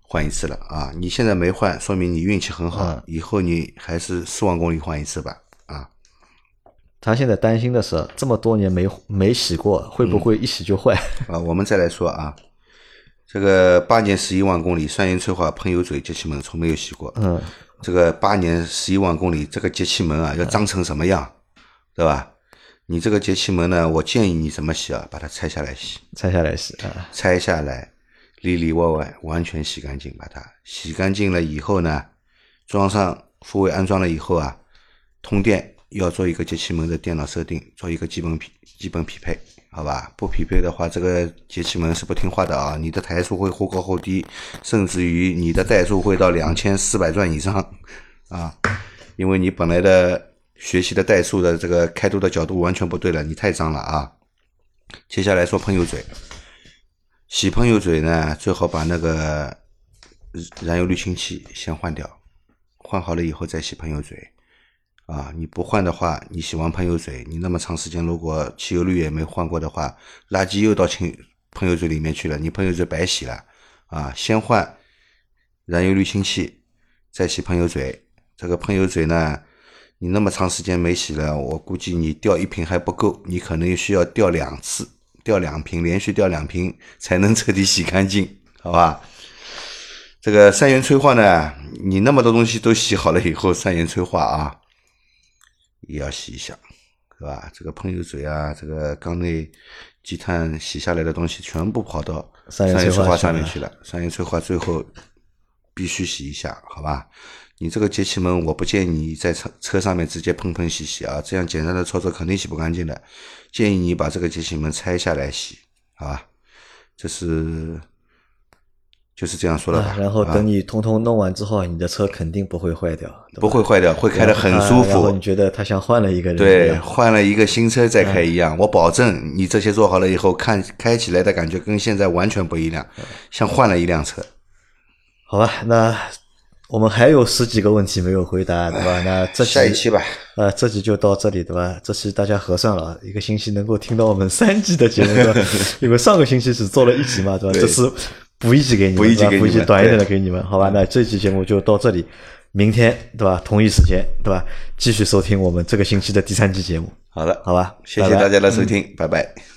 换一次了啊！你现在没换，说明你运气很好，以后你还是四万公里换一次吧啊！他现在担心的是，这么多年没没洗过，会不会一洗就坏啊？我们再来说啊。这个八年十一万公里，三元催化喷油嘴节气门从没有洗过。嗯，这个八年十一万公里，这个节气门啊，要脏成什么样，对吧？你这个节气门呢，我建议你怎么洗啊？把它拆下来洗，拆下来洗啊，拆下来，里里外外完全洗干净，把它洗干净了以后呢，装上复位安装了以后啊，通电要做一个节气门的电脑设定，做一个基本匹基本匹配。好吧，不匹配的话，这个节气门是不听话的啊！你的台数会忽高忽低，甚至于你的怠速会到两千四百转以上啊！因为你本来的学习的怠速的这个开度的角度完全不对了，你太脏了啊！接下来说喷油嘴，洗喷油嘴呢，最好把那个燃油滤清器先换掉，换好了以后再洗喷油嘴。啊，你不换的话，你洗完喷油嘴，你那么长时间如果汽油滤也没换过的话，垃圾又到清喷油嘴里面去了，你喷油嘴白洗了。啊，先换燃油滤清器，再洗喷油嘴。这个喷油嘴呢，你那么长时间没洗了，我估计你掉一瓶还不够，你可能需要掉两次，掉两瓶，连续掉两瓶才能 彻底洗干净，好吧？这个三元催化呢，你那么多东西都洗好了以后，三元催化啊。也要洗一下，是吧？这个喷油嘴啊，这个缸内积碳洗下来的东西，全部跑到三元催化上面去了。三元催化最后必须洗一下，好吧？你这个节气门，我不建议你在车车上面直接喷喷洗洗啊，这样简单的操作肯定洗不干净的。建议你把这个节气门拆下来洗，好吧？这是。就是这样说的吧。然后等你通通弄完之后，你的车肯定不会坏掉，不会坏掉，会开得很舒服。然后你觉得它像换了一个人，对，换了一个新车再开一样。我保证，你这些做好了以后，看开起来的感觉跟现在完全不一样，像换了一辆车。好吧，那我们还有十几个问题没有回答，对吧？那这下一期吧。呃，这集就到这里，对吧？这期大家合算了，一个星期能够听到我们三集的节目，因为上个星期只做了一集嘛，对吧？这次。补一集给你们，补一集短一点的给你们，好吧？那这期节目就到这里，明天对吧？同一时间对吧？继续收听我们这个星期的第三期节目。好的，好吧，谢谢大家的收听，拜拜。